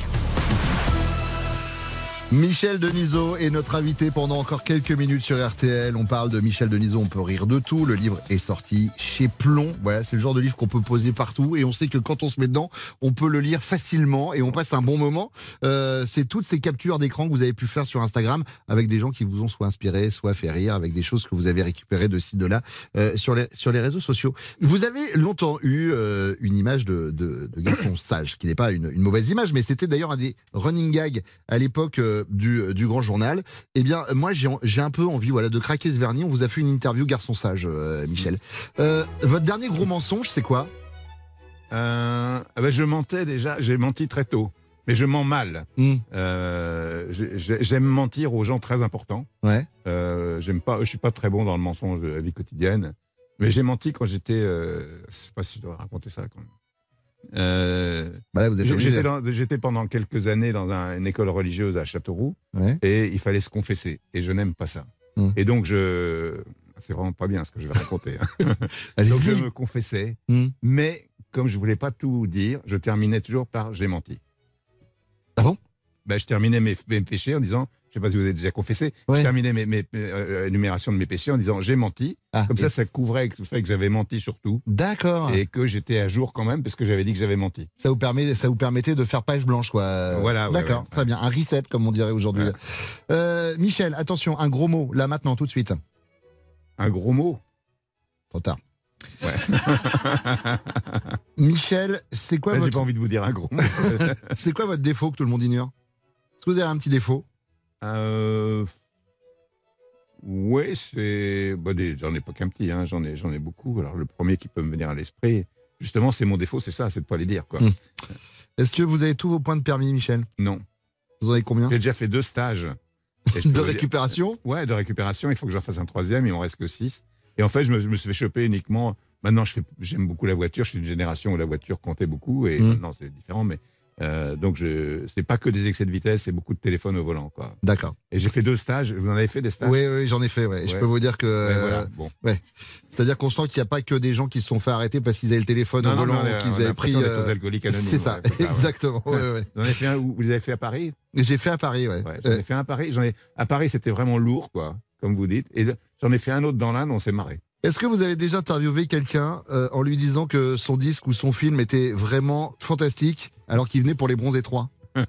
Michel Denisot est notre invité pendant encore quelques minutes sur RTL. On parle de Michel Denisot, on peut rire de tout. Le livre est sorti chez Plomb. Voilà, c'est le genre de livre qu'on peut poser partout. Et on sait que quand on se met dedans, on peut le lire facilement et on passe un bon moment. Euh, c'est toutes ces captures d'écran que vous avez pu faire sur Instagram avec des gens qui vous ont soit inspiré, soit fait rire, avec des choses que vous avez récupérées de ci, de là euh, sur, les, sur les réseaux sociaux. Vous avez longtemps eu euh, une image de, garçon sage, qui n'est pas une, une mauvaise image, mais c'était d'ailleurs un des running gags à l'époque euh, du, du Grand Journal. Eh bien, moi, j'ai un peu envie voilà, de craquer ce vernis. On vous a fait une interview garçon sage, euh, Michel. Euh, votre dernier gros mensonge, c'est quoi? Euh, ah ben, je mentais déjà, j'ai menti très tôt, mais je mens mal. Hmm. J'ai- j'ai- J'aime mentir aux gens très importants. Ouais. J'aime pas, je suis pas très bon dans le mensonge de la vie quotidienne, mais j'ai menti quand j'étais, je sais pas si je dois raconter ça quand même. Euh, Bah. J'étais pendant quelques années dans un- une école religieuse à Châteauroux Ouais. et il fallait se confesser et je n'aime pas ça. Hmm. Et donc je, c'est vraiment pas bien ce que je vais raconter. hein. Donc je me confessais, Hmm. mais comme je voulais pas tout dire, je terminais toujours par j'ai menti. Ah bon? Ben, Je terminais mes, mes péchés en disant, je sais pas si vous avez déjà confessé, Ouais. je terminais mes, mes euh, énumérations de mes péchés en disant j'ai menti. Ah, Comme ça, ça couvrait le fait que j'avais menti surtout D'accord. et que j'étais à jour quand même parce que j'avais dit que j'avais menti. Ça vous, permet, ça vous permettait de faire page blanche, quoi. Voilà, D'accord, ouais, très bien. Un reset, comme on dirait aujourd'hui. Euh, Michel, attention, un gros mot, là, maintenant, tout de suite. Un gros mot? Trop tard. Ouais. Michel, c'est quoi, Là, J'ai votre... pas envie de vous dire un gros mot. c'est quoi votre défaut que tout le monde ignore? Est-ce que vous avez un petit défaut? Euh... Oui, c'est. Bah, j'en ai pas qu'un petit, hein, j'en ai, beaucoup. Alors, le premier qui peut me venir à l'esprit, justement, c'est mon défaut, c'est ça, c'est de pas les dire. Quoi. Hmm. Est-ce que vous avez tous vos points de permis, Michel? Non. Vous en avez combien? J'ai déjà fait deux stages. De vous dire- récupération? Ouais, de récupération. Il faut que j'en fasse un troisième. Il en reste que six. Et en fait, je me, je me suis fait choper uniquement. Maintenant, j'aime beaucoup la voiture. Je suis d'une génération où la voiture comptait beaucoup. Et Mm. maintenant, c'est différent. Mais euh, donc, je, c'est pas que des excès de vitesse, c'est beaucoup de téléphone au volant. Quoi. D'accord. Et j'ai fait deux stages. Vous en avez fait des stages? Oui, oui, j'en ai fait. Ouais. Je peux vous dire que. Ouais, voilà. euh, Bon. ouais. C'est-à-dire qu'on sent qu'il n'y a pas que des gens qui se sont fait arrêter parce qu'ils avaient le téléphone Non, au non, volant qu'ils a avaient pris. euh, alcooliques anonymes, C'est ça, exactement. Vous en avez fait un où vous avez fait à Paris? J'ai fait à Paris, ouais. Ouais, J'en ai fait un à Paris. J'en ai à Paris, c'était vraiment lourd, quoi, comme vous dites. Et j'en ai fait un autre dans l'Inde. On s'est marré. Est-ce que vous avez déjà interviewé quelqu'un euh, en lui disant que son disque ou son film était vraiment fantastique alors qu'il venait pour les bronzés 3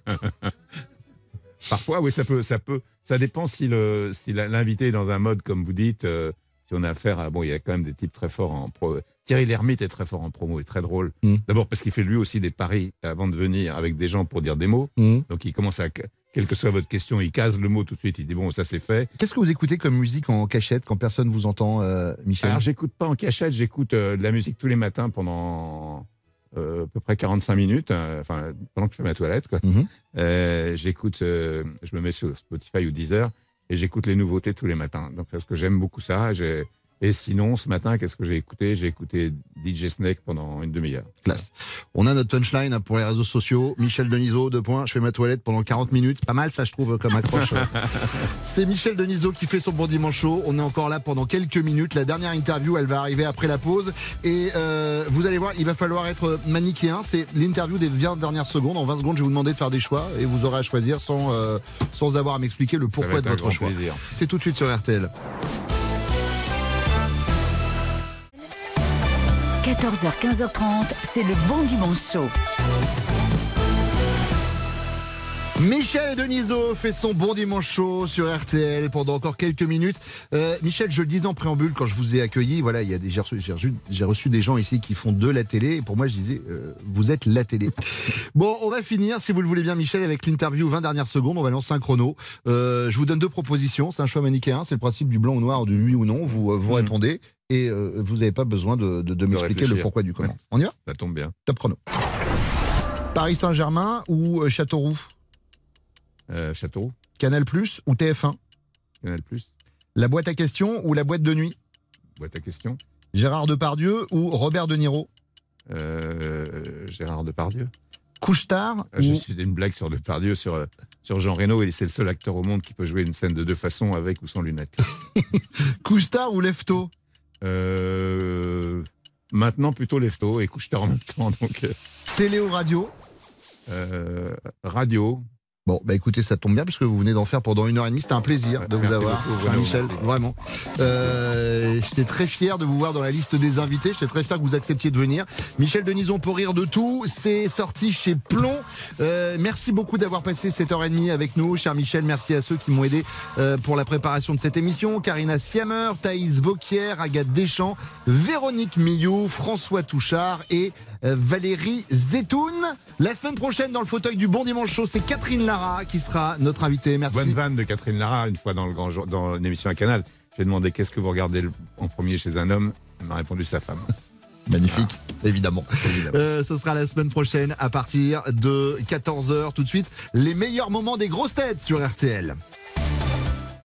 Parfois, oui, ça peut, ça peut, Ça dépend si le si l'invité est dans un mode comme vous dites. euh, si on a affaire à bon, il y a quand même des types très forts en pro. Thierry Lhermitte est très fort en promo, est très drôle. Mm. D'abord parce qu'il fait lui aussi des paris avant de venir avec des gens pour dire des mots. Mm. Donc il commence à quelle que soit votre question, il case le mot tout de suite. Il dit bon, ça c'est fait. Qu'est-ce que vous écoutez comme musique en cachette quand personne vous entend, euh, Michel? Alors j'écoute pas en cachette, j'écoute euh, de la musique tous les matins pendant euh, à peu près 45 minutes, euh, enfin pendant que je fais ma toilette. Quoi. Mhm. Euh, j'écoute, euh, je me mets sur Spotify ou Deezer et j'écoute les nouveautés tous les matins. Donc parce que j'aime beaucoup ça. j'ai- Et sinon, ce matin, qu'est-ce que j'ai écouté? J'ai écouté DJ Snake pendant une demi-heure. Classe. On a notre punchline hein, pour les réseaux sociaux. Michel Denisot, deux points. Je fais ma toilette pendant 40 minutes. Pas mal, ça, je trouve, comme accroche. C'est Michel Denisot qui fait son bon dimanche chaud. On est encore là pendant quelques minutes. La dernière interview, elle va arriver après la pause. Et euh, vous allez voir, il va falloir être manichéen. C'est l'interview des 20 dernières secondes. En 20 secondes, je vais vous demander de faire des choix et vous aurez à choisir sans, euh, sans avoir à m'expliquer le pourquoi de votre choix. C'est tout de suite sur RTL. 14h, 15h30, c'est le bon dimanche chaud. Michel Denisot fait son bon dimanche chaud sur RTL pendant encore quelques minutes. Euh, Michel, je le disais en préambule quand je vous ai accueilli, voilà, il y a des, j'ai reçu, j'ai reçu- j'ai reçu des gens ici qui font de la télé et pour moi je disais, euh, vous êtes la télé. Bon, on va finir, si vous le voulez bien, Michel, avec l'interview 20 dernières secondes. On va lancer un chrono. Euh, je vous donne deux propositions. C'est un choix manichéen. C'est le principe du blanc ou noir, du oui ou non. Vous, euh, vous répondez et euh, vous n'avez pas besoin de, de- de m'expliquer le pourquoi du comment. On y va? Ça tombe bien. Top chrono. Paris Saint-Germain ou Châteauroux? Euh, Châteauroux, Canal Plus ou TF1 Canal Plus, La boîte à questions ou la boîte de nuit? Boîte à questions. Gérard Depardieu ou Robert De Niro? Euh, Gérard Depardieu. Couche tard Ah, j'ai une blague sur Depardieu, sur, euh, sur Jean Reno, et c'est le seul acteur au monde qui peut jouer une scène de deux façons, avec ou sans lunettes. Couche tard ou lève tôt? Euh, maintenant, plutôt lève-tôt et couche tard en même temps. Donc, Télé ou radio? Euh, radio. Bon, bah écoutez, ça tombe bien parce que vous venez d'en faire pendant une heure et demie. C'était un plaisir de vous Merci avoir, beaucoup, Michel, vraiment. Euh, J'étais très fier de vous voir dans la liste des invités. J'étais très fier que vous acceptiez de venir. Michel Denison pour rire de tout. C'est sorti chez Plomb. Euh, merci beaucoup d'avoir passé cette heure et demie avec nous, cher Michel. Merci à ceux qui m'ont aidé euh, pour la préparation de cette émission. Karina Siamer, Thaïs Vauquier, Agathe Deschamps, Véronique Millot, François Touchard et euh, Valérie Zetoun. La semaine prochaine, dans le fauteuil du Bon Dimanche Chaud, c'est Catherine Lara qui sera notre invitée. Merci. Bonne vanne de Catherine Lara, une fois dans, le grand jour, dans une émission à Canal. J'ai demandé qu'est-ce que vous regardez en premier chez un homme? Elle m'a répondu sa femme. Magnifique, évidemment. Euh, ce sera la semaine prochaine à partir de 14h tout de suite. Les meilleurs moments des grosses têtes sur RTL.